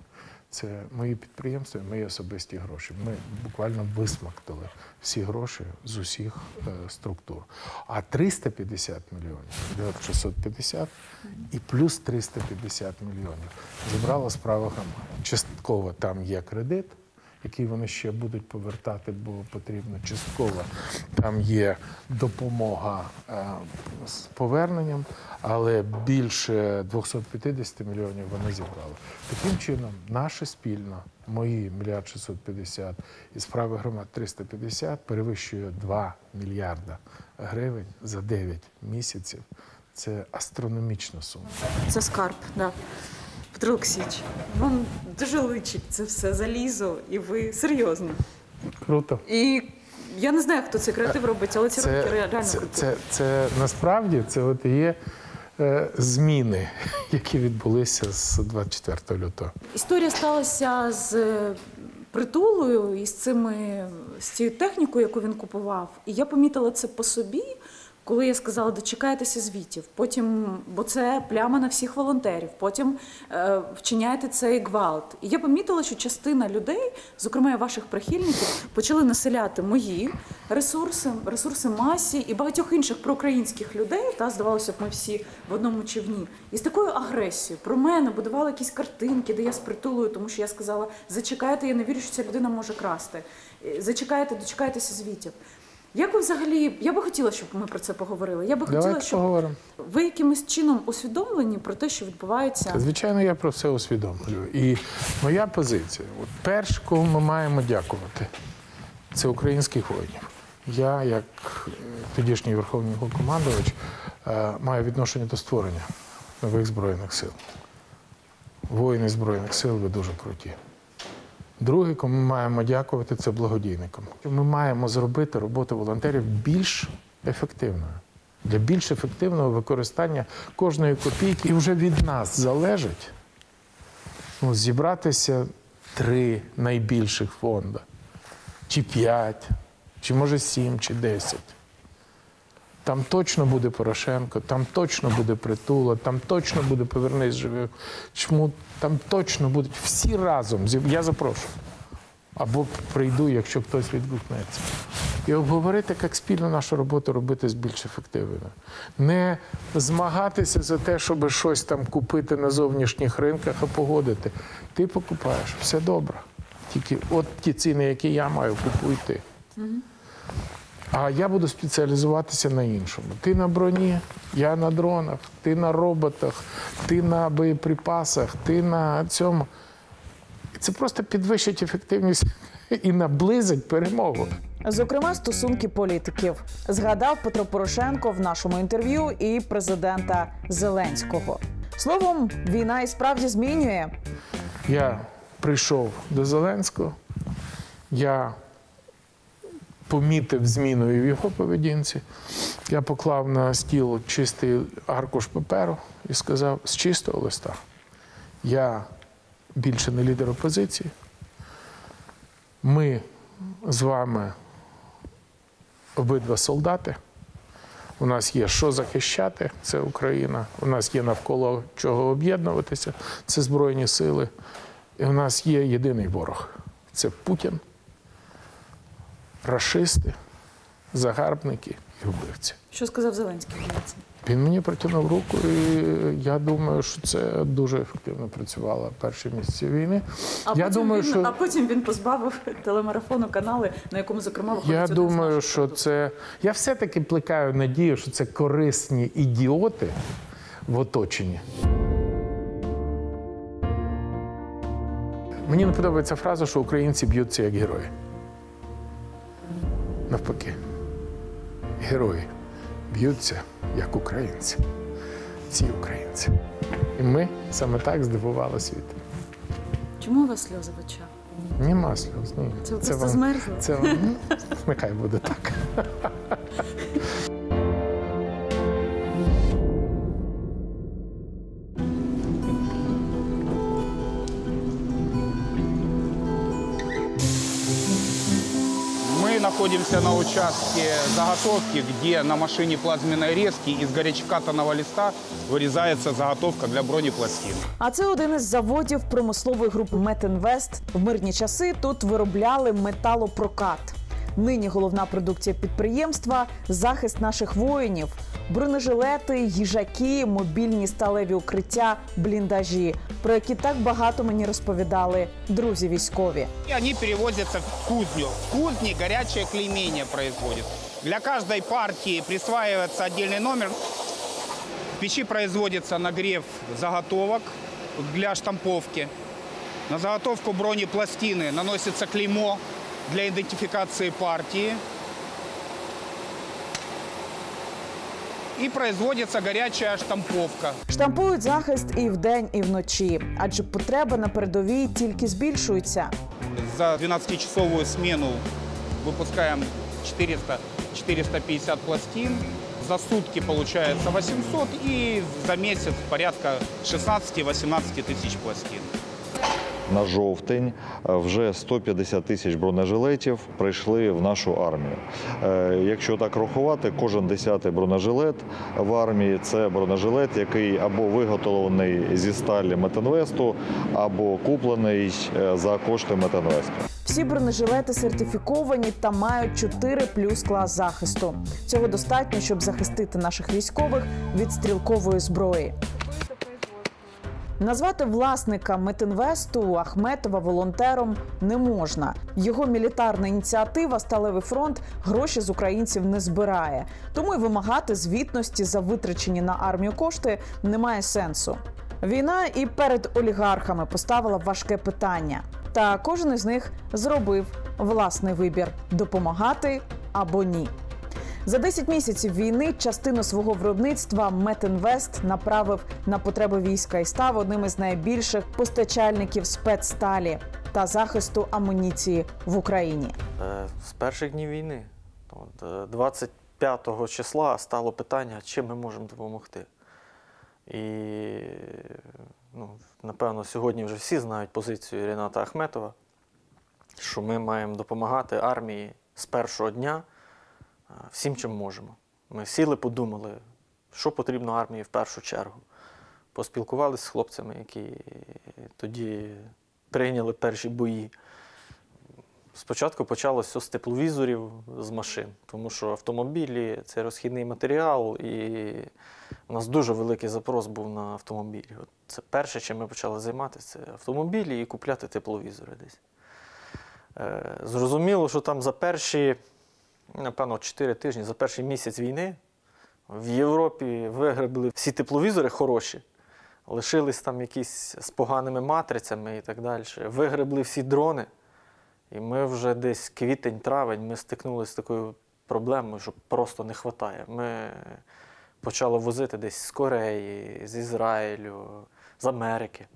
Speaker 8: Це мої підприємства, і мої особисті гроші. Ми буквально висмактали всі гроші з усіх е, структур. А 350 мільйонів, 650 і плюс 350 мільйонів зібрала справа громад. Частково там є кредит, який вони ще будуть повертати, бо потрібно частково. Там є допомога е, з поверненням, але більше 250 мільйонів вони зібрали. Таким чином, наше спільно, мої мільярд 650 і справи громад 350 перевищує 2 мільярда гривень за 9 місяців. Це астрономічна сума.
Speaker 1: Це скарб, да. Петро Олексійович, вам дуже личить це все залізо, і ви серйозно.
Speaker 8: Круто.
Speaker 1: І я не знаю, хто цей креатив робить, але ці робить реально
Speaker 8: це,
Speaker 1: круто.
Speaker 8: це, це насправді це от і є е, зміни, які відбулися з 24 лютого.
Speaker 1: Історія сталася з е, притулою і з цими з цією технікою, яку він купував. І я помітила це по собі, коли я сказала, дочекайтеся звітів. Потім, бо це пляма на всіх волонтерів. Потім е, вчиняєте цей гвалт. І я помітила, що частина людей, зокрема ваших прихильників, почали населяти мої ресурси, ресурси масі і багатьох інших проукраїнських людей. Та здавалося б, ми всі в одному човні. І з такою агресією про мене будували якісь картинки, де я з притулою, тому що я сказала: зачекайте, я не вірю, що ця людина може красти. Е, Зачекайте, дочекайтеся звітів. Як ви взагалі, я би хотіла, щоб ми про це поговорили. Я би хотіла,
Speaker 8: Давайте
Speaker 1: щоб
Speaker 8: поговоримо.
Speaker 1: ви якимось чином усвідомлені про те, що відбувається.
Speaker 8: Звичайно, я про все усвідомлюю. І моя позиція: от перше, кого ми маємо дякувати, це українських воїнів. Я, як е, тодішній верховний головнокомандувач, е, маю відношення до створення нових збройних сил. Воїни Збройних сил ви дуже круті. Друге, кому ми маємо дякувати, це благодійникам. Ми маємо зробити роботу волонтерів більш ефективною. Для більш ефективного використання кожної копійки. І вже від нас залежить ну, зібратися три найбільших фонда, чи п'ять, чи може сім, чи десять. Там точно буде Порошенко, там точно буде притула, там точно буде повернись живих. Чому там точно будуть всі разом. Я запрошую. Або прийду, якщо хтось відгукнеться. І обговорити, як спільно нашу роботу робити більш ефективною. Не змагатися за те, щоб щось там купити на зовнішніх ринках, а погодити. Ти покупаєш, все добре. Тільки от ті ціни, які я маю, купуй ти. А я буду спеціалізуватися на іншому. Ти на броні, я на дронах, ти на роботах, ти на боєприпасах, ти на цьому. Це просто підвищить ефективність і наблизить перемогу.
Speaker 3: Зокрема, стосунки політиків згадав Петро Порошенко в нашому інтерв'ю і президента Зеленського. Словом, війна і справді змінює.
Speaker 8: Я прийшов до Зеленського, я помітив зміну і в його поведінці. Я поклав на стіл чистий аркуш паперу і сказав з чистого листа. Я більше не лідер опозиції. Ми з вами обидва солдати. У нас є що захищати, це Україна. У нас є навколо чого об'єднуватися, це Збройні сили. І у нас є єдиний ворог це Путін, рашисти загарбники і вбивці.
Speaker 1: Що сказав Зеленський?
Speaker 8: Він мені протягнув руку, і я думаю, що це дуже ефективно працювало перші місяці війни.
Speaker 1: А,
Speaker 8: я
Speaker 1: потім
Speaker 8: думаю,
Speaker 1: він,
Speaker 8: що
Speaker 1: а потім він позбавив телемарафону канали, на якому, зокрема, виходить
Speaker 8: я думаю, що
Speaker 1: продуктів.
Speaker 8: це я все-таки плекаю надію, що це корисні ідіоти в оточенні. Мені не подобається фраза, що українці б'ються як герої. Навпаки, герої б'ються як українці. Ці українці. І ми саме так здивували світ.
Speaker 1: Чому у вас сльози в очах?
Speaker 8: Нема сльоз. Ні.
Speaker 1: Це ви просто
Speaker 8: вам-
Speaker 1: змерзли?
Speaker 8: Це вам- ну, нехай буде так.
Speaker 11: Находимся на участке заготовки, где на машине плазменной резки из горячекатанного листа вырезается заготовка для бронепластин.
Speaker 3: А це один із заводів промислової групи Метінвест. В мирні часи тут виробляли металопрокат. Нині головна продукція підприємства захист наших воїнів, бронежилети, їжаки, мобільні сталеві укриття, бліндажі, про які так багато мені розповідали друзі військові.
Speaker 11: И они перевозятся в кузню. В кузне горячее клеймение производит. Для каждой партии присваивается отдельный номер. В печи производится нагрев заготовок для штамповки. На заготовку бронепластины наносится клеймо для идентификации партии. И производится горячая штамповка.
Speaker 3: Штампують захист і вдень, і вночі, адже потреба на передовій тільки збільшується.
Speaker 11: За 12-часовую смену выпускаем 400-450 пластин. За сутки получается 800 и за месяц порядка 16-18 тысяч пластин.
Speaker 12: На жовтень е, вже 150 тисяч бронежилетів прийшли в нашу армію. Е, Якщо так рахувати, кожен десятий бронежилет в армії це бронежилет, який або виготовлений зі сталі Метинвесту, або куплений е, за кошти Метинвесту.
Speaker 3: Всі бронежилети сертифіковані та мають 4 плюс клас захисту. Цього достатньо, щоб захистити наших військових від стрілкової зброї. Назвати власника Метинвесту Ахметова волонтером не можна. Його мілітарна ініціатива Сталевий фронт гроші з українців не збирає. Тому й вимагати звітності за витрачені на армію кошти немає сенсу. Війна і перед олігархами поставила важке питання. Та кожен із них зробив власний вибір допомагати або ні. За 10 місяців війни частину свого виробництва Метінвест направив на потреби війська і став одним із найбільших постачальників спецсталі та захисту амуніції в Україні.
Speaker 13: Е, З перших днів війни, е, 25 числа стало питання, чим ми можемо допомогти. І ну, напевно, сьогодні вже всі знають позицію Ріната Ахметова, що ми маємо допомагати армії з першого дня е, всім, чим можемо. Ми сіли, подумали, що потрібно армії в першу чергу. Поспілкувалися з хлопцями, які тоді прийняли перші бої. Спочатку почалося все з тепловізорів, з машин, тому що автомобілі це розхідний матеріал, і у нас дуже великий запрос був на автомобілі. От це перше, чим ми почали займатися, це автомобілі і купляти тепловізори десь. Е, зрозуміло, що там за перші, напевно, 4 тижні, за перший місяць війни в Європі виграбили всі тепловізори хороші, лишились там якісь з поганими матрицями і так далі. Вигребли всі дрони. І ми вже десь квітень-травень ми стикнулися з такою проблемою, що просто не вистачає. Ми почали возити десь з Кореї, з Ізраїлю, з Америки.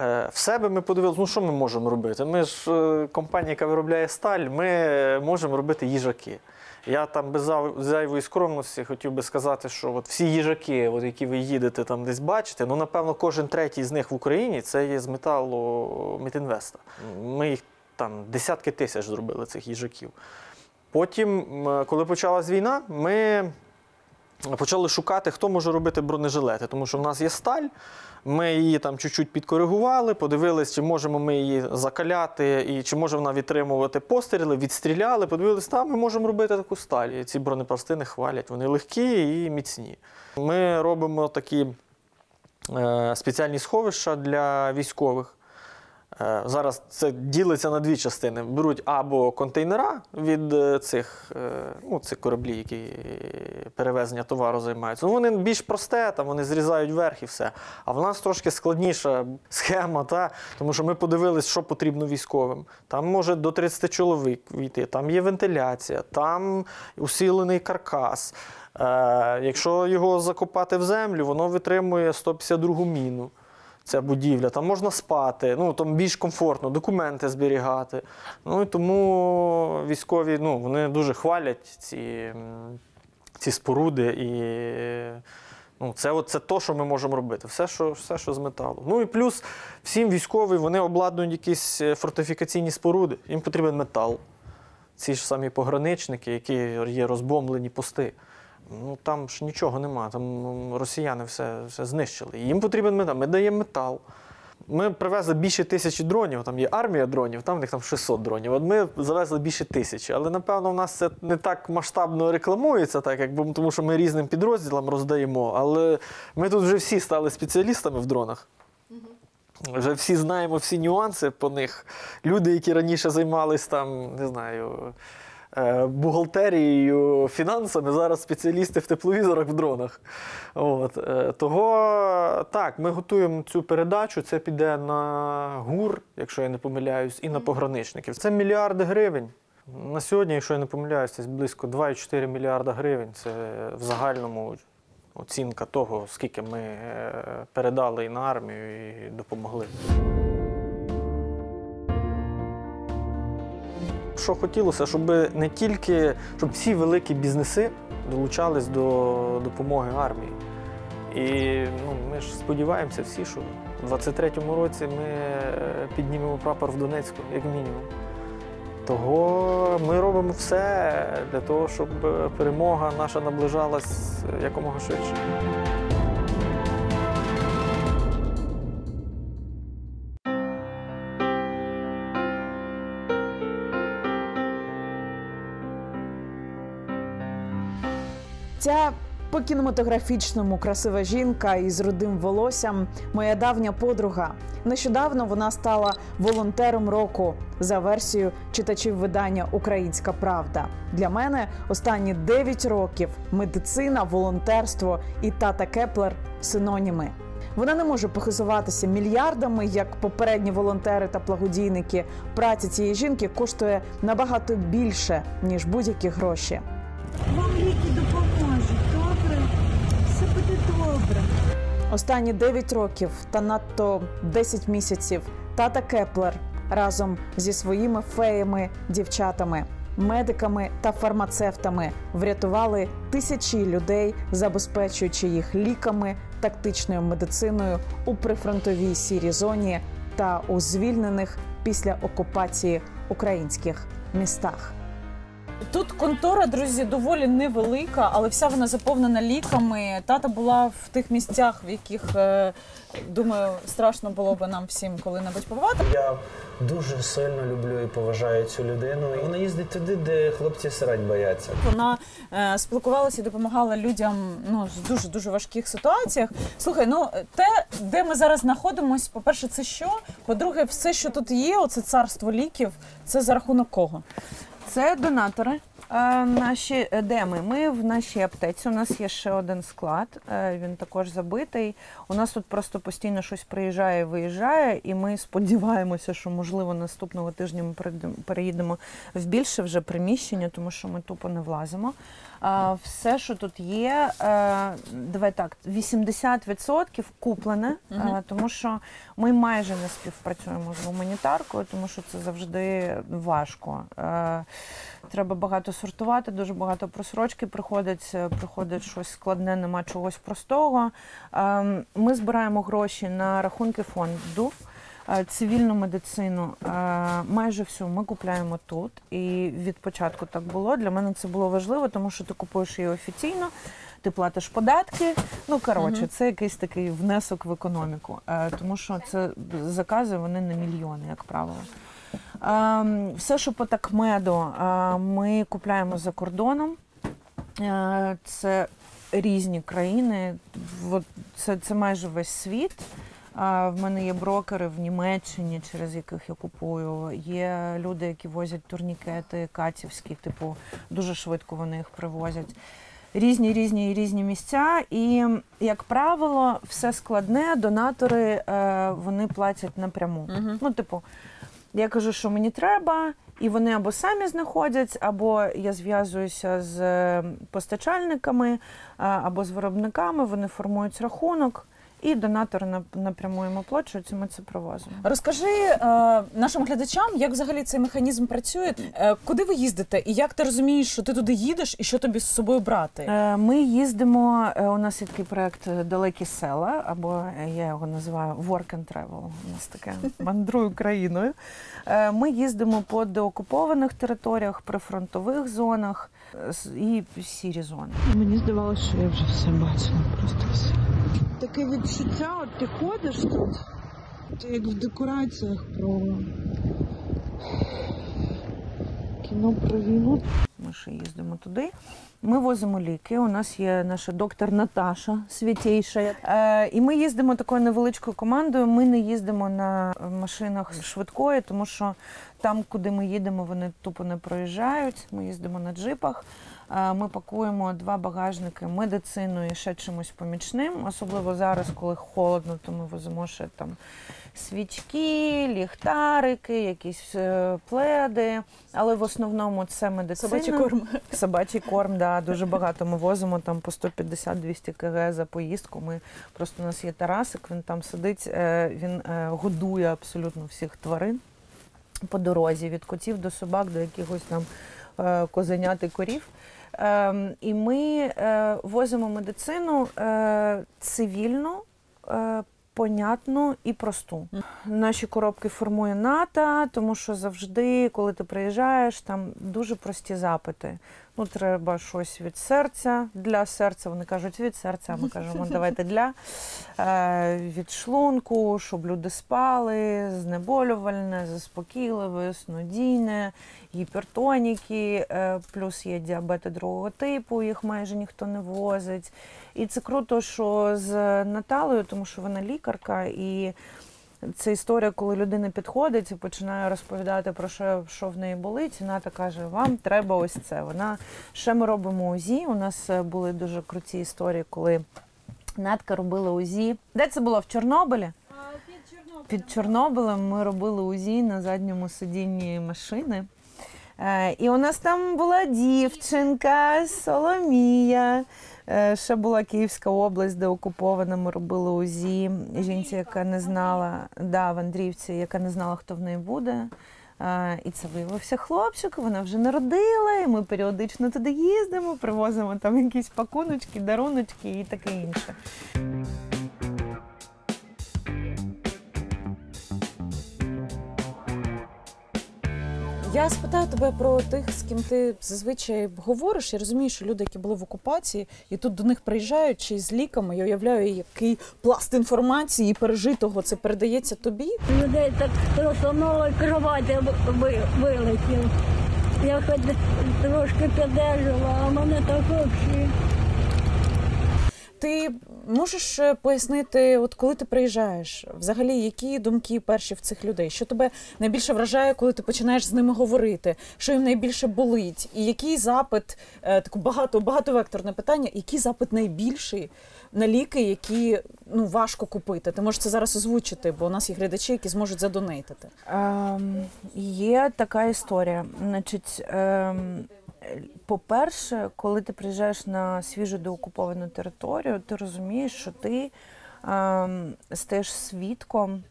Speaker 13: Е, В себе ми подивилися, ну що ми можемо робити? Ми ж е, компанія, яка виробляє сталь, ми можемо робити їжаки. Я там без зайвої скромності хотів би сказати, що от всі їжаки, от які ви їдете там десь бачите, ну напевно, кожен третій з них в Україні це є з металу Мітінвеста. Ми їх там десятки тисяч зробили цих їжаків. Потім, коли почалась війна, ми почали шукати, хто може робити бронежилети, тому що в нас є сталь. Ми її там чуть-чуть підкоригували, подивилися, чи можемо ми її закаляти і чи може вона відтримувати постріли, відстріляли, подивилися, там ми можемо робити таку сталь. І ці бронепластини хвалять. Вони легкі і міцні. Ми робимо такі е, спеціальні сховища для військових. Е, Зараз це ділиться на дві частини. Беруть або контейнера від е, цих, е, ну, цих кораблів, які перевезення товару займаються. Ну, вони більш просте, там вони зрізають верх і все. А в нас трошки складніша схема, та? тому що ми подивилися, що потрібно військовим. Там може до 30 чоловік війти, там є вентиляція, там усилений каркас. Е, якщо його закопати в землю, воно витримує 152 міну ця будівля, там можна спати, ну там більш комфортно, документи зберігати. Ну і тому військові ну, вони дуже хвалять ці, ці споруди і. Ну, це, от, це то, що ми можемо робити. Все що, все, що з металу. Ну і плюс всім військові вони обладнують якісь е, фортифікаційні споруди. Їм потрібен метал. Ці ж самі пограничники, які є розбомблені пости. Ну там ж нічого нема. Там росіяни все, все знищили. Їм потрібен метал. Ми даємо метал. Ми привезли більше тисячі дронів, там є армія дронів, там в них там 600 дронів. От ми завезли більше тисячі. Але напевно в нас це не так масштабно рекламується, так якби тому що ми різним підрозділам роздаємо. Але ми тут вже всі стали спеціалістами в дронах. Вже всі знаємо всі нюанси по них. Люди, які раніше займались там, не знаю, бухгалтерією, фінансами, зараз спеціалісти в тепловізорах в дронах. От. е, Того так, ми готуємо цю передачу. Це піде на ГУР, якщо я не помиляюсь, і на пограничників. Це мільярди гривень. На сьогодні, якщо я не помиляюсь, це близько 2,4 мільярда гривень. Це в загальному оцінка того, скільки ми е, передали і на армію, і допомогли. Що хотілося, щоб не тільки щоб всі великі бізнеси долучались до допомоги армії. І ну, ми ж сподіваємося всі, що в 23-му році ми е, піднімемо прапор в Донецьку, як мінімум. Того ми робимо все для того, щоб е, перемога наша наближалась якомога швидше.
Speaker 3: Ця по кінематографічному красива жінка із рудим волоссям, моя давня подруга. Нещодавно вона стала волонтером року за версією читачів видання Українська Правда. Для мене останні 9 років медицина, волонтерство і тата Кеплер синоніми. Вона не може похизуватися мільярдами, як попередні волонтери та благодійники. Праця цієї жінки коштує набагато більше ніж будь-які гроші.
Speaker 14: Вам ліки допоможуть, добре? Все буде добре.
Speaker 3: Останні 9 років та надто 10 місяців тата Кеплер разом зі своїми феями, дівчатами, медиками та фармацевтами врятували тисячі людей, забезпечуючи їх ліками, тактичною медициною у прифронтовій сірій зоні та у звільнених після окупації українських містах.
Speaker 1: Тут контора, друзі, доволі невелика, але вся вона заповнена ліками. Тата була в тих місцях, в яких е, думаю, страшно було би нам всім коли-небудь побувати.
Speaker 15: Я дуже сильно люблю і поважаю цю людину. І вона їздить туди, де хлопці срать бояться.
Speaker 1: Вона е, спілкувалася і допомагала людям ну з дуже дуже важких ситуаціях. Слухай, ну те, де ми зараз знаходимося, по-перше, це що? По-друге, все, що тут є, оце царство ліків, це за рахунок кого?
Speaker 16: Це донатори. Е, Наші е, де ми? В нашій аптеці. У нас є ще один склад. е, Він також забитий. У нас тут просто постійно щось приїжджає, і виїжджає, і ми сподіваємося, що можливо наступного тижня ми переїдемо в більше вже приміщення, тому що ми тупо не влазимо. А, Все, що тут є, е, давай так, 80% куплене, е, тому що ми майже не співпрацюємо з гуманітаркою, тому що це завжди важко. Треба багато сортувати, дуже багато просрочки приходить, е, приходить щось складне, нема чогось простого. Ем, Ми збираємо гроші на рахунки фонду. Е, Цивільну медицину е, майже всю ми купляємо тут. І від початку так було. Для мене це було важливо, тому що ти купуєш її офіційно. ти платиш податки. Ну коротше,
Speaker 1: Мгм.
Speaker 16: це якийсь такий внесок в економіку, тому що це закази вони на мільйони, як правило. Все, що по такмеду, ми купляємо за кордоном. Це різні країни. Це, це майже весь світ. В мене є брокери в Німеччині, через яких я купую. Є люди, які возять турнікети катівські, типу, дуже швидко вони їх привозять. Різні, різні різні місця. І, як правило, все складне, донатори е, вони платять напряму. Ну, типу, я кажу, що мені треба, і вони або самі знаходять, або я зв'язуюся з е, постачальниками, е, або з виробниками, вони формують рахунок, і донатори нап- напряму їм оплачують, і ми це привозимо.
Speaker 1: Розкажи е, нашим глядачам, як взагалі цей механізм працює, е, куди ви їздите, і як ти розумієш, що ти туди їдеш, і що тобі з собою брати?
Speaker 16: Е, Ми їздимо. е, У нас є такий проект е, Далекі села, або я його називаю Work and Travel. У нас таке мандрую країною. Е, Ми їздимо по деокупованих територіях, прифронтових зонах і сірі зони.
Speaker 14: Мені здавалося, що я вже все бачила, просто все. Таке відчуття, от ти ходиш тут, ти як в декораціях про кіно про війну.
Speaker 16: Ми ще їздимо туди. Ми возимо ліки. У нас є наша доктор Наташа святійша. Е, і ми їздимо такою невеличкою командою. Ми не їздимо на машинах швидкої, тому що там, куди ми їдемо, вони тупо не проїжджають. Ми їздимо на джипах. Е, Ми пакуємо два багажники медициною і ще чимось помічним. Особливо зараз, коли холодно, то ми возимо ще там свічки, ліхтарики, якісь е, пледи. Але в основному це медицина.
Speaker 1: Собачий корм.
Speaker 16: Собачий корм, да, дуже багато. Ми возимо там по 150-200 кг за поїздку. Ми просто у нас є Тарасик, він там сидить, е, він годує абсолютно всіх тварин по дорозі, від котів до собак, до якихось там козенят і корів. Ем, І ми е, возимо медицину е, цивільну, е, понятну і просту. Наші коробки формує НАТО, тому що завжди, коли ти приїжджаєш, там дуже прості запити. Ну, треба щось від серця для серця. Вони кажуть від серця, а ми кажемо, давайте для е, від шлунку, щоб люди спали, знеболювальне, заспокійливе, снодійне, гіпертоніки, е, плюс є діабети другого типу, їх майже ніхто не возить. І це круто, що з Наталею, тому що вона лікарка, і це історія, коли людина підходить і починає розповідати про що, що в неї болить. І Ната каже: Вам треба ось це. Вона ще ми робимо УЗІ. У нас е, були дуже круті історії, коли Натка робила УЗІ. Де це було? В Чорнобилі? Під Чорнобилем ми робили УЗІ на задньому сидінні машини. Е, І у нас там була дівчинка Соломія. Е, Ще була Київська область, де окупована. Ми робили УЗІ. Жінці, яка не знала, да, в яка не знала, хто в неї буде. Е, І це виявився хлопчик, вона вже народила, і ми періодично туди їздимо, привозимо там якісь пакуночки, даруночки і таке інше.
Speaker 1: Я спитаю тебе про тих, з ким ти зазвичай говориш. Я розумію, що люди, які були в окупації, і тут до них приїжджають чи з ліками, я уявляю, який пласт інформації і пережитого це передається тобі.
Speaker 17: Людей так тросонуло, кровати ви- вилетів. Я хоч трошки піддержала, а мене так взагалі.
Speaker 1: Ти можеш е, пояснити, от коли ти приїжджаєш, взагалі, які думки перші в цих людей? Що тебе найбільше вражає, коли ти починаєш з ними говорити? Що їм найбільше болить? І який запит, е, таку багато багатовекторне питання, який запит найбільший на ліки, які ну важко купити? Ти можеш це зараз озвучити, бо у нас є глядачі, які зможуть задонейтити.
Speaker 16: Ем, є така історія. Значить, ем, по-перше, коли ти приїжджаєш на свіжу деокуповану територію, ти розумієш, що ти ем, стаєш свідком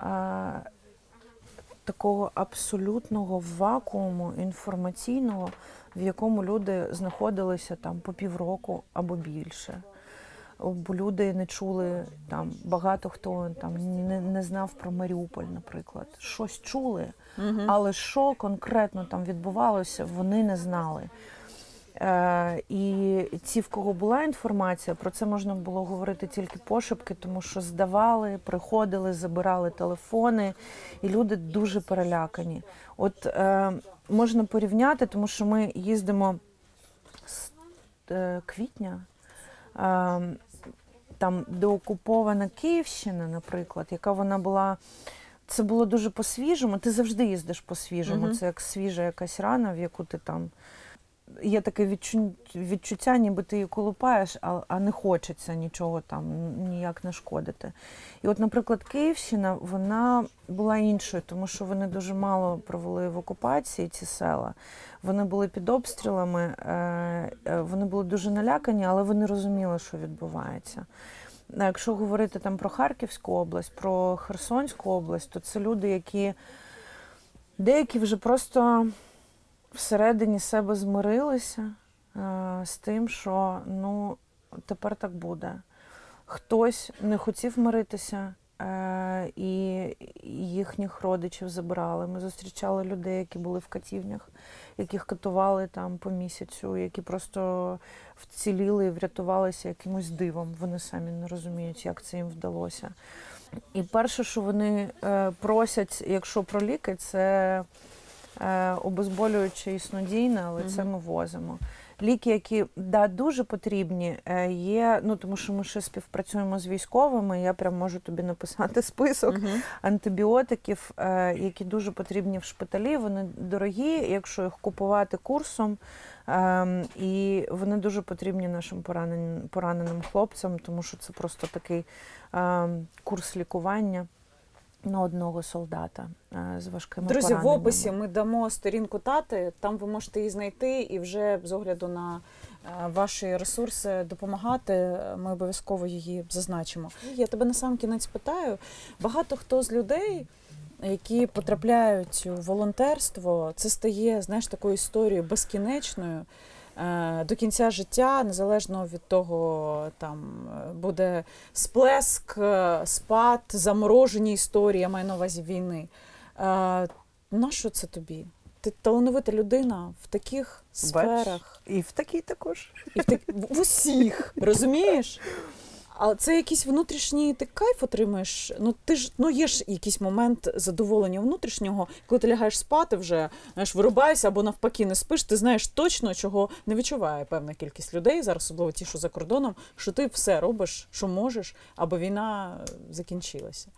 Speaker 16: е, такого абсолютного вакууму інформаційного, в якому люди знаходилися там по півроку або більше. Бо люди не чули там багато хто там не, не знав про Маріуполь, наприклад. Щось чули, але що конкретно там відбувалося, вони не знали. Е, і ті, в кого була інформація, про це можна було говорити тільки пошепки, тому що здавали, приходили, забирали телефони, і люди дуже перелякані. От е, можна порівняти, тому що ми їздимо з е, квітня. Е, там деокупована Київщина, наприклад, яка вона була. Це було дуже по-свіжому. Ти завжди їздиш по-свіжому.
Speaker 1: Угу.
Speaker 16: Це як свіжа якась рана, в яку ти там. Є таке відчу... відчуття, ніби ти її колупаєш, а, а не хочеться нічого там ніяк не шкодити. І от, наприклад, Київщина вона була іншою, тому що вони дуже мало провели в окупації ці села. Вони були під обстрілами, е, е, вони були дуже налякані, але вони розуміли, що відбувається. Якщо говорити там про Харківську область, про Херсонську область, то це люди, які деякі вже просто всередині себе змирилися е, з тим, що ну, тепер так буде. Хтось не хотів миритися, е, і їхніх родичів забирали. Ми зустрічали людей, які були в катівнях, яких катували там по місяцю, які просто вціліли і врятувалися якимось дивом. Вони самі не розуміють, як це їм вдалося. І перше, що вони е, просять, якщо про ліки, це обезболююче і снодійне, але це ми возимо. Ліки, які да, дуже потрібні, е, є, ну тому що ми ще співпрацюємо з військовими. Я прям можу тобі написати список антибіотиків, е, які дуже потрібні в шпиталі. Вони дорогі, якщо їх купувати курсом. Ем, і вони дуже потрібні нашим пораненим, пораненим хлопцям, тому що це просто такий ем, курс лікування на одного солдата е, з важкими
Speaker 1: Друзі, в описі ми дамо сторінку тати. Там ви можете її знайти і вже з огляду на е, ваші ресурси допомагати. Ми обов'язково її зазначимо. Я тебе на сам кінець питаю. Багато хто з людей. Які потрапляють у волонтерство, це стає знаєш такою історією безкінечною е, до кінця життя, незалежно від того, там е, буде сплеск, е, спад, заморожені історії, я маю на увазі війни. Е, Нащо це тобі? Ти талановита людина в таких сферах.
Speaker 16: І в такій також.
Speaker 1: І в, так... в усіх, розумієш? А це якийсь внутрішній ти кайф отримаєш. Ну ти ж ну є ж якийсь момент задоволення внутрішнього, коли ти лягаєш спати, вже знаєш, вирубаєшся або навпаки не спиш. Ти знаєш точно, чого не відчуває певна кількість людей, зараз особливо ті, що за кордоном, що ти все робиш, що можеш, аби війна закінчилася.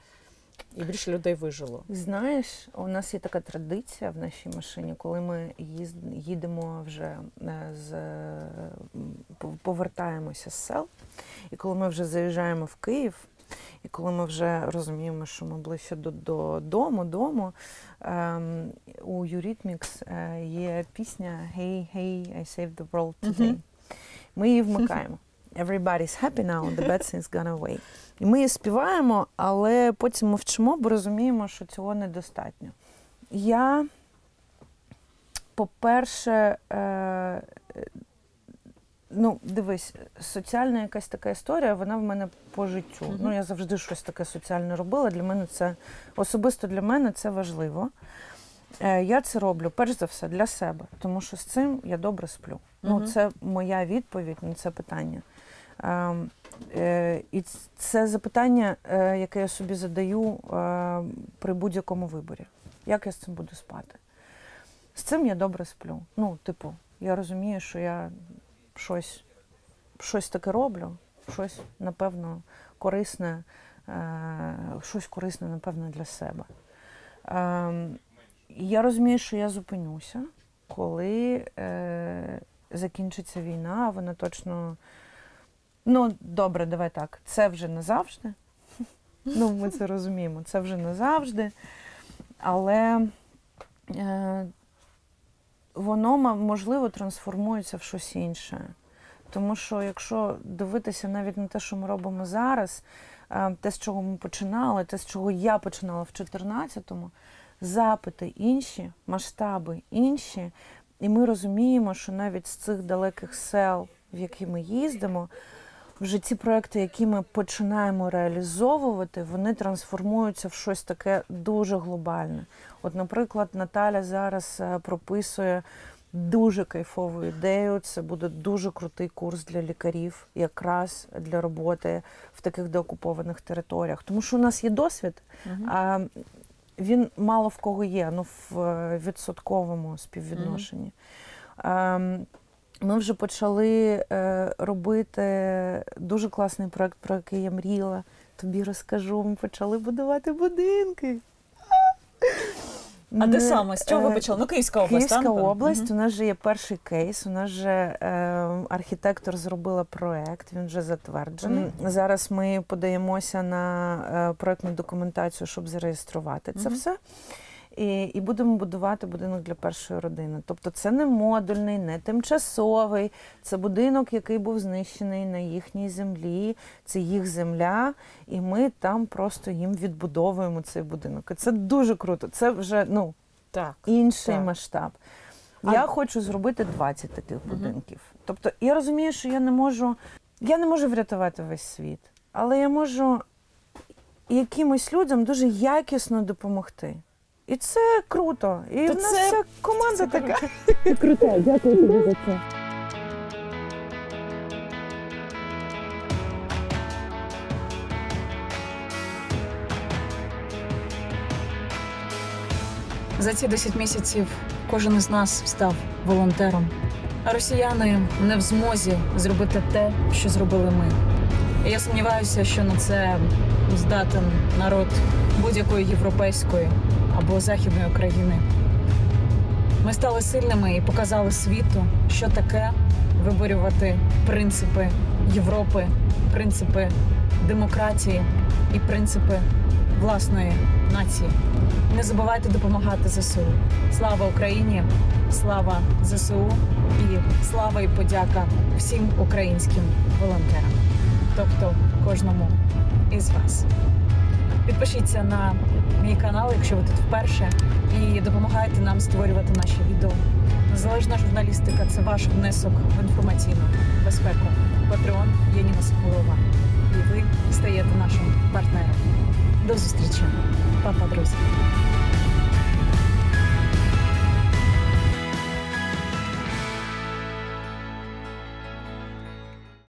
Speaker 1: І більше людей вижило.
Speaker 16: Знаєш, у нас є така традиція в нашій машині, коли ми їдемо вже е, з повертаємося з сел, і коли ми вже заїжджаємо в Київ, і коли ми вже розуміємо, що ми ближче до, до дому, дому, ем, у Eurythmics е, є пісня Hey, hey, I saved the world today. Ми її вмикаємо. Everybody's happy now, the bad things gone away. І ми її співаємо, але потім мовчимо, бо розуміємо, що цього недостатньо. Я, по-перше, е, ну, дивись, соціальна якась така історія, вона в мене по життю.
Speaker 1: Мгм.
Speaker 16: Ну, я завжди щось таке соціальне робила. Для мене це особисто для мене це важливо. Е, Я це роблю перш за все для себе, тому що з цим я добре сплю. Ну, це моя відповідь на це питання. Ем, е, І це запитання, е, яке я собі задаю е, при будь-якому виборі. Як я з цим буду спати? З цим я добре сплю. Ну, типу, я розумію, що я щось, щось таке роблю, щось, напевно, корисне, щось корисне, напевно, для себе. Ем, я розумію, що я зупинюся, коли закінчиться війна, а вона точно. Ну, добре, давай так. Це вже назавжди. Ну, ми це розуміємо. Це вже назавжди. Але е, воно, можливо, трансформується в щось інше. Тому що якщо дивитися навіть на те, що ми робимо зараз, е, те, з чого ми починали, те, з чого я починала в 2014-му, запити інші, масштаби інші. І ми розуміємо, що навіть з цих далеких сел, в які ми їздимо, вже ці проекти, які ми починаємо реалізовувати, вони трансформуються в щось таке дуже глобальне. От, наприклад, Наталя зараз е, прописує дуже кайфовою ідеєю. Це буде дуже крутий курс для лікарів, якраз для роботи в таких деокупованих територіях. Тому що у нас є досвід, а він мало в кого є, ну в е, відсотковому співвідношенні. Ем, Ми вже почали е, робити дуже класний проект, про який я мріяла. Тобі розкажу. Ми почали будувати будинки.
Speaker 1: А де саме? З чого ви
Speaker 16: е,
Speaker 1: почали? Ну, Київська область,
Speaker 16: Київська
Speaker 1: напевно?
Speaker 16: область.
Speaker 1: Мгм.
Speaker 16: У нас же є перший кейс. У нас же е, архітектор зробила проект, він вже затверджений.
Speaker 1: Мгм.
Speaker 16: Зараз ми подаємося на е, проектну документацію, щоб зареєструвати це
Speaker 1: Мгм.
Speaker 16: все. І, і будемо будувати будинок для першої родини. Тобто це не модульний, не тимчасовий. Це будинок, який був знищений на їхній землі. Це їх земля, і ми там просто їм відбудовуємо цей будинок. І це дуже круто. Це вже ну
Speaker 1: так,
Speaker 16: інший
Speaker 1: так.
Speaker 16: масштаб.
Speaker 1: А-
Speaker 16: Я хочу зробити 20 таких будинків. Тобто я розумію, що я не можу, я не можу врятувати весь світ, але я можу якимось людям дуже якісно допомогти. І це круто. І
Speaker 1: То
Speaker 16: в нас
Speaker 1: це-
Speaker 16: вся команда така.
Speaker 1: Круто, дякую тобі за це. За ці 10 місяців кожен із нас став волонтером. А росіяни не в змозі зробити те, що зробили ми. І я сумніваюся, що на це здатен народ будь-якої європейської або західної країни. Ми стали сильними і показали світу, що таке виборювати принципи Європи, принципи демократії і принципи власної нації. Не забувайте допомагати ЗСУ. Слава Україні! Слава ЗСУ і слава і подяка всім українським волонтерам, тобто кожному із вас. Підпишіться на мій канал, якщо ви тут вперше, і допомагаєте нам створювати наші відео. Незалежна журналістика це ваш внесок в інформаційну безпеку. Патреон Єніна Соколова. І ви стаєте нашим партнером. До зустрічі, Па-па, друзі!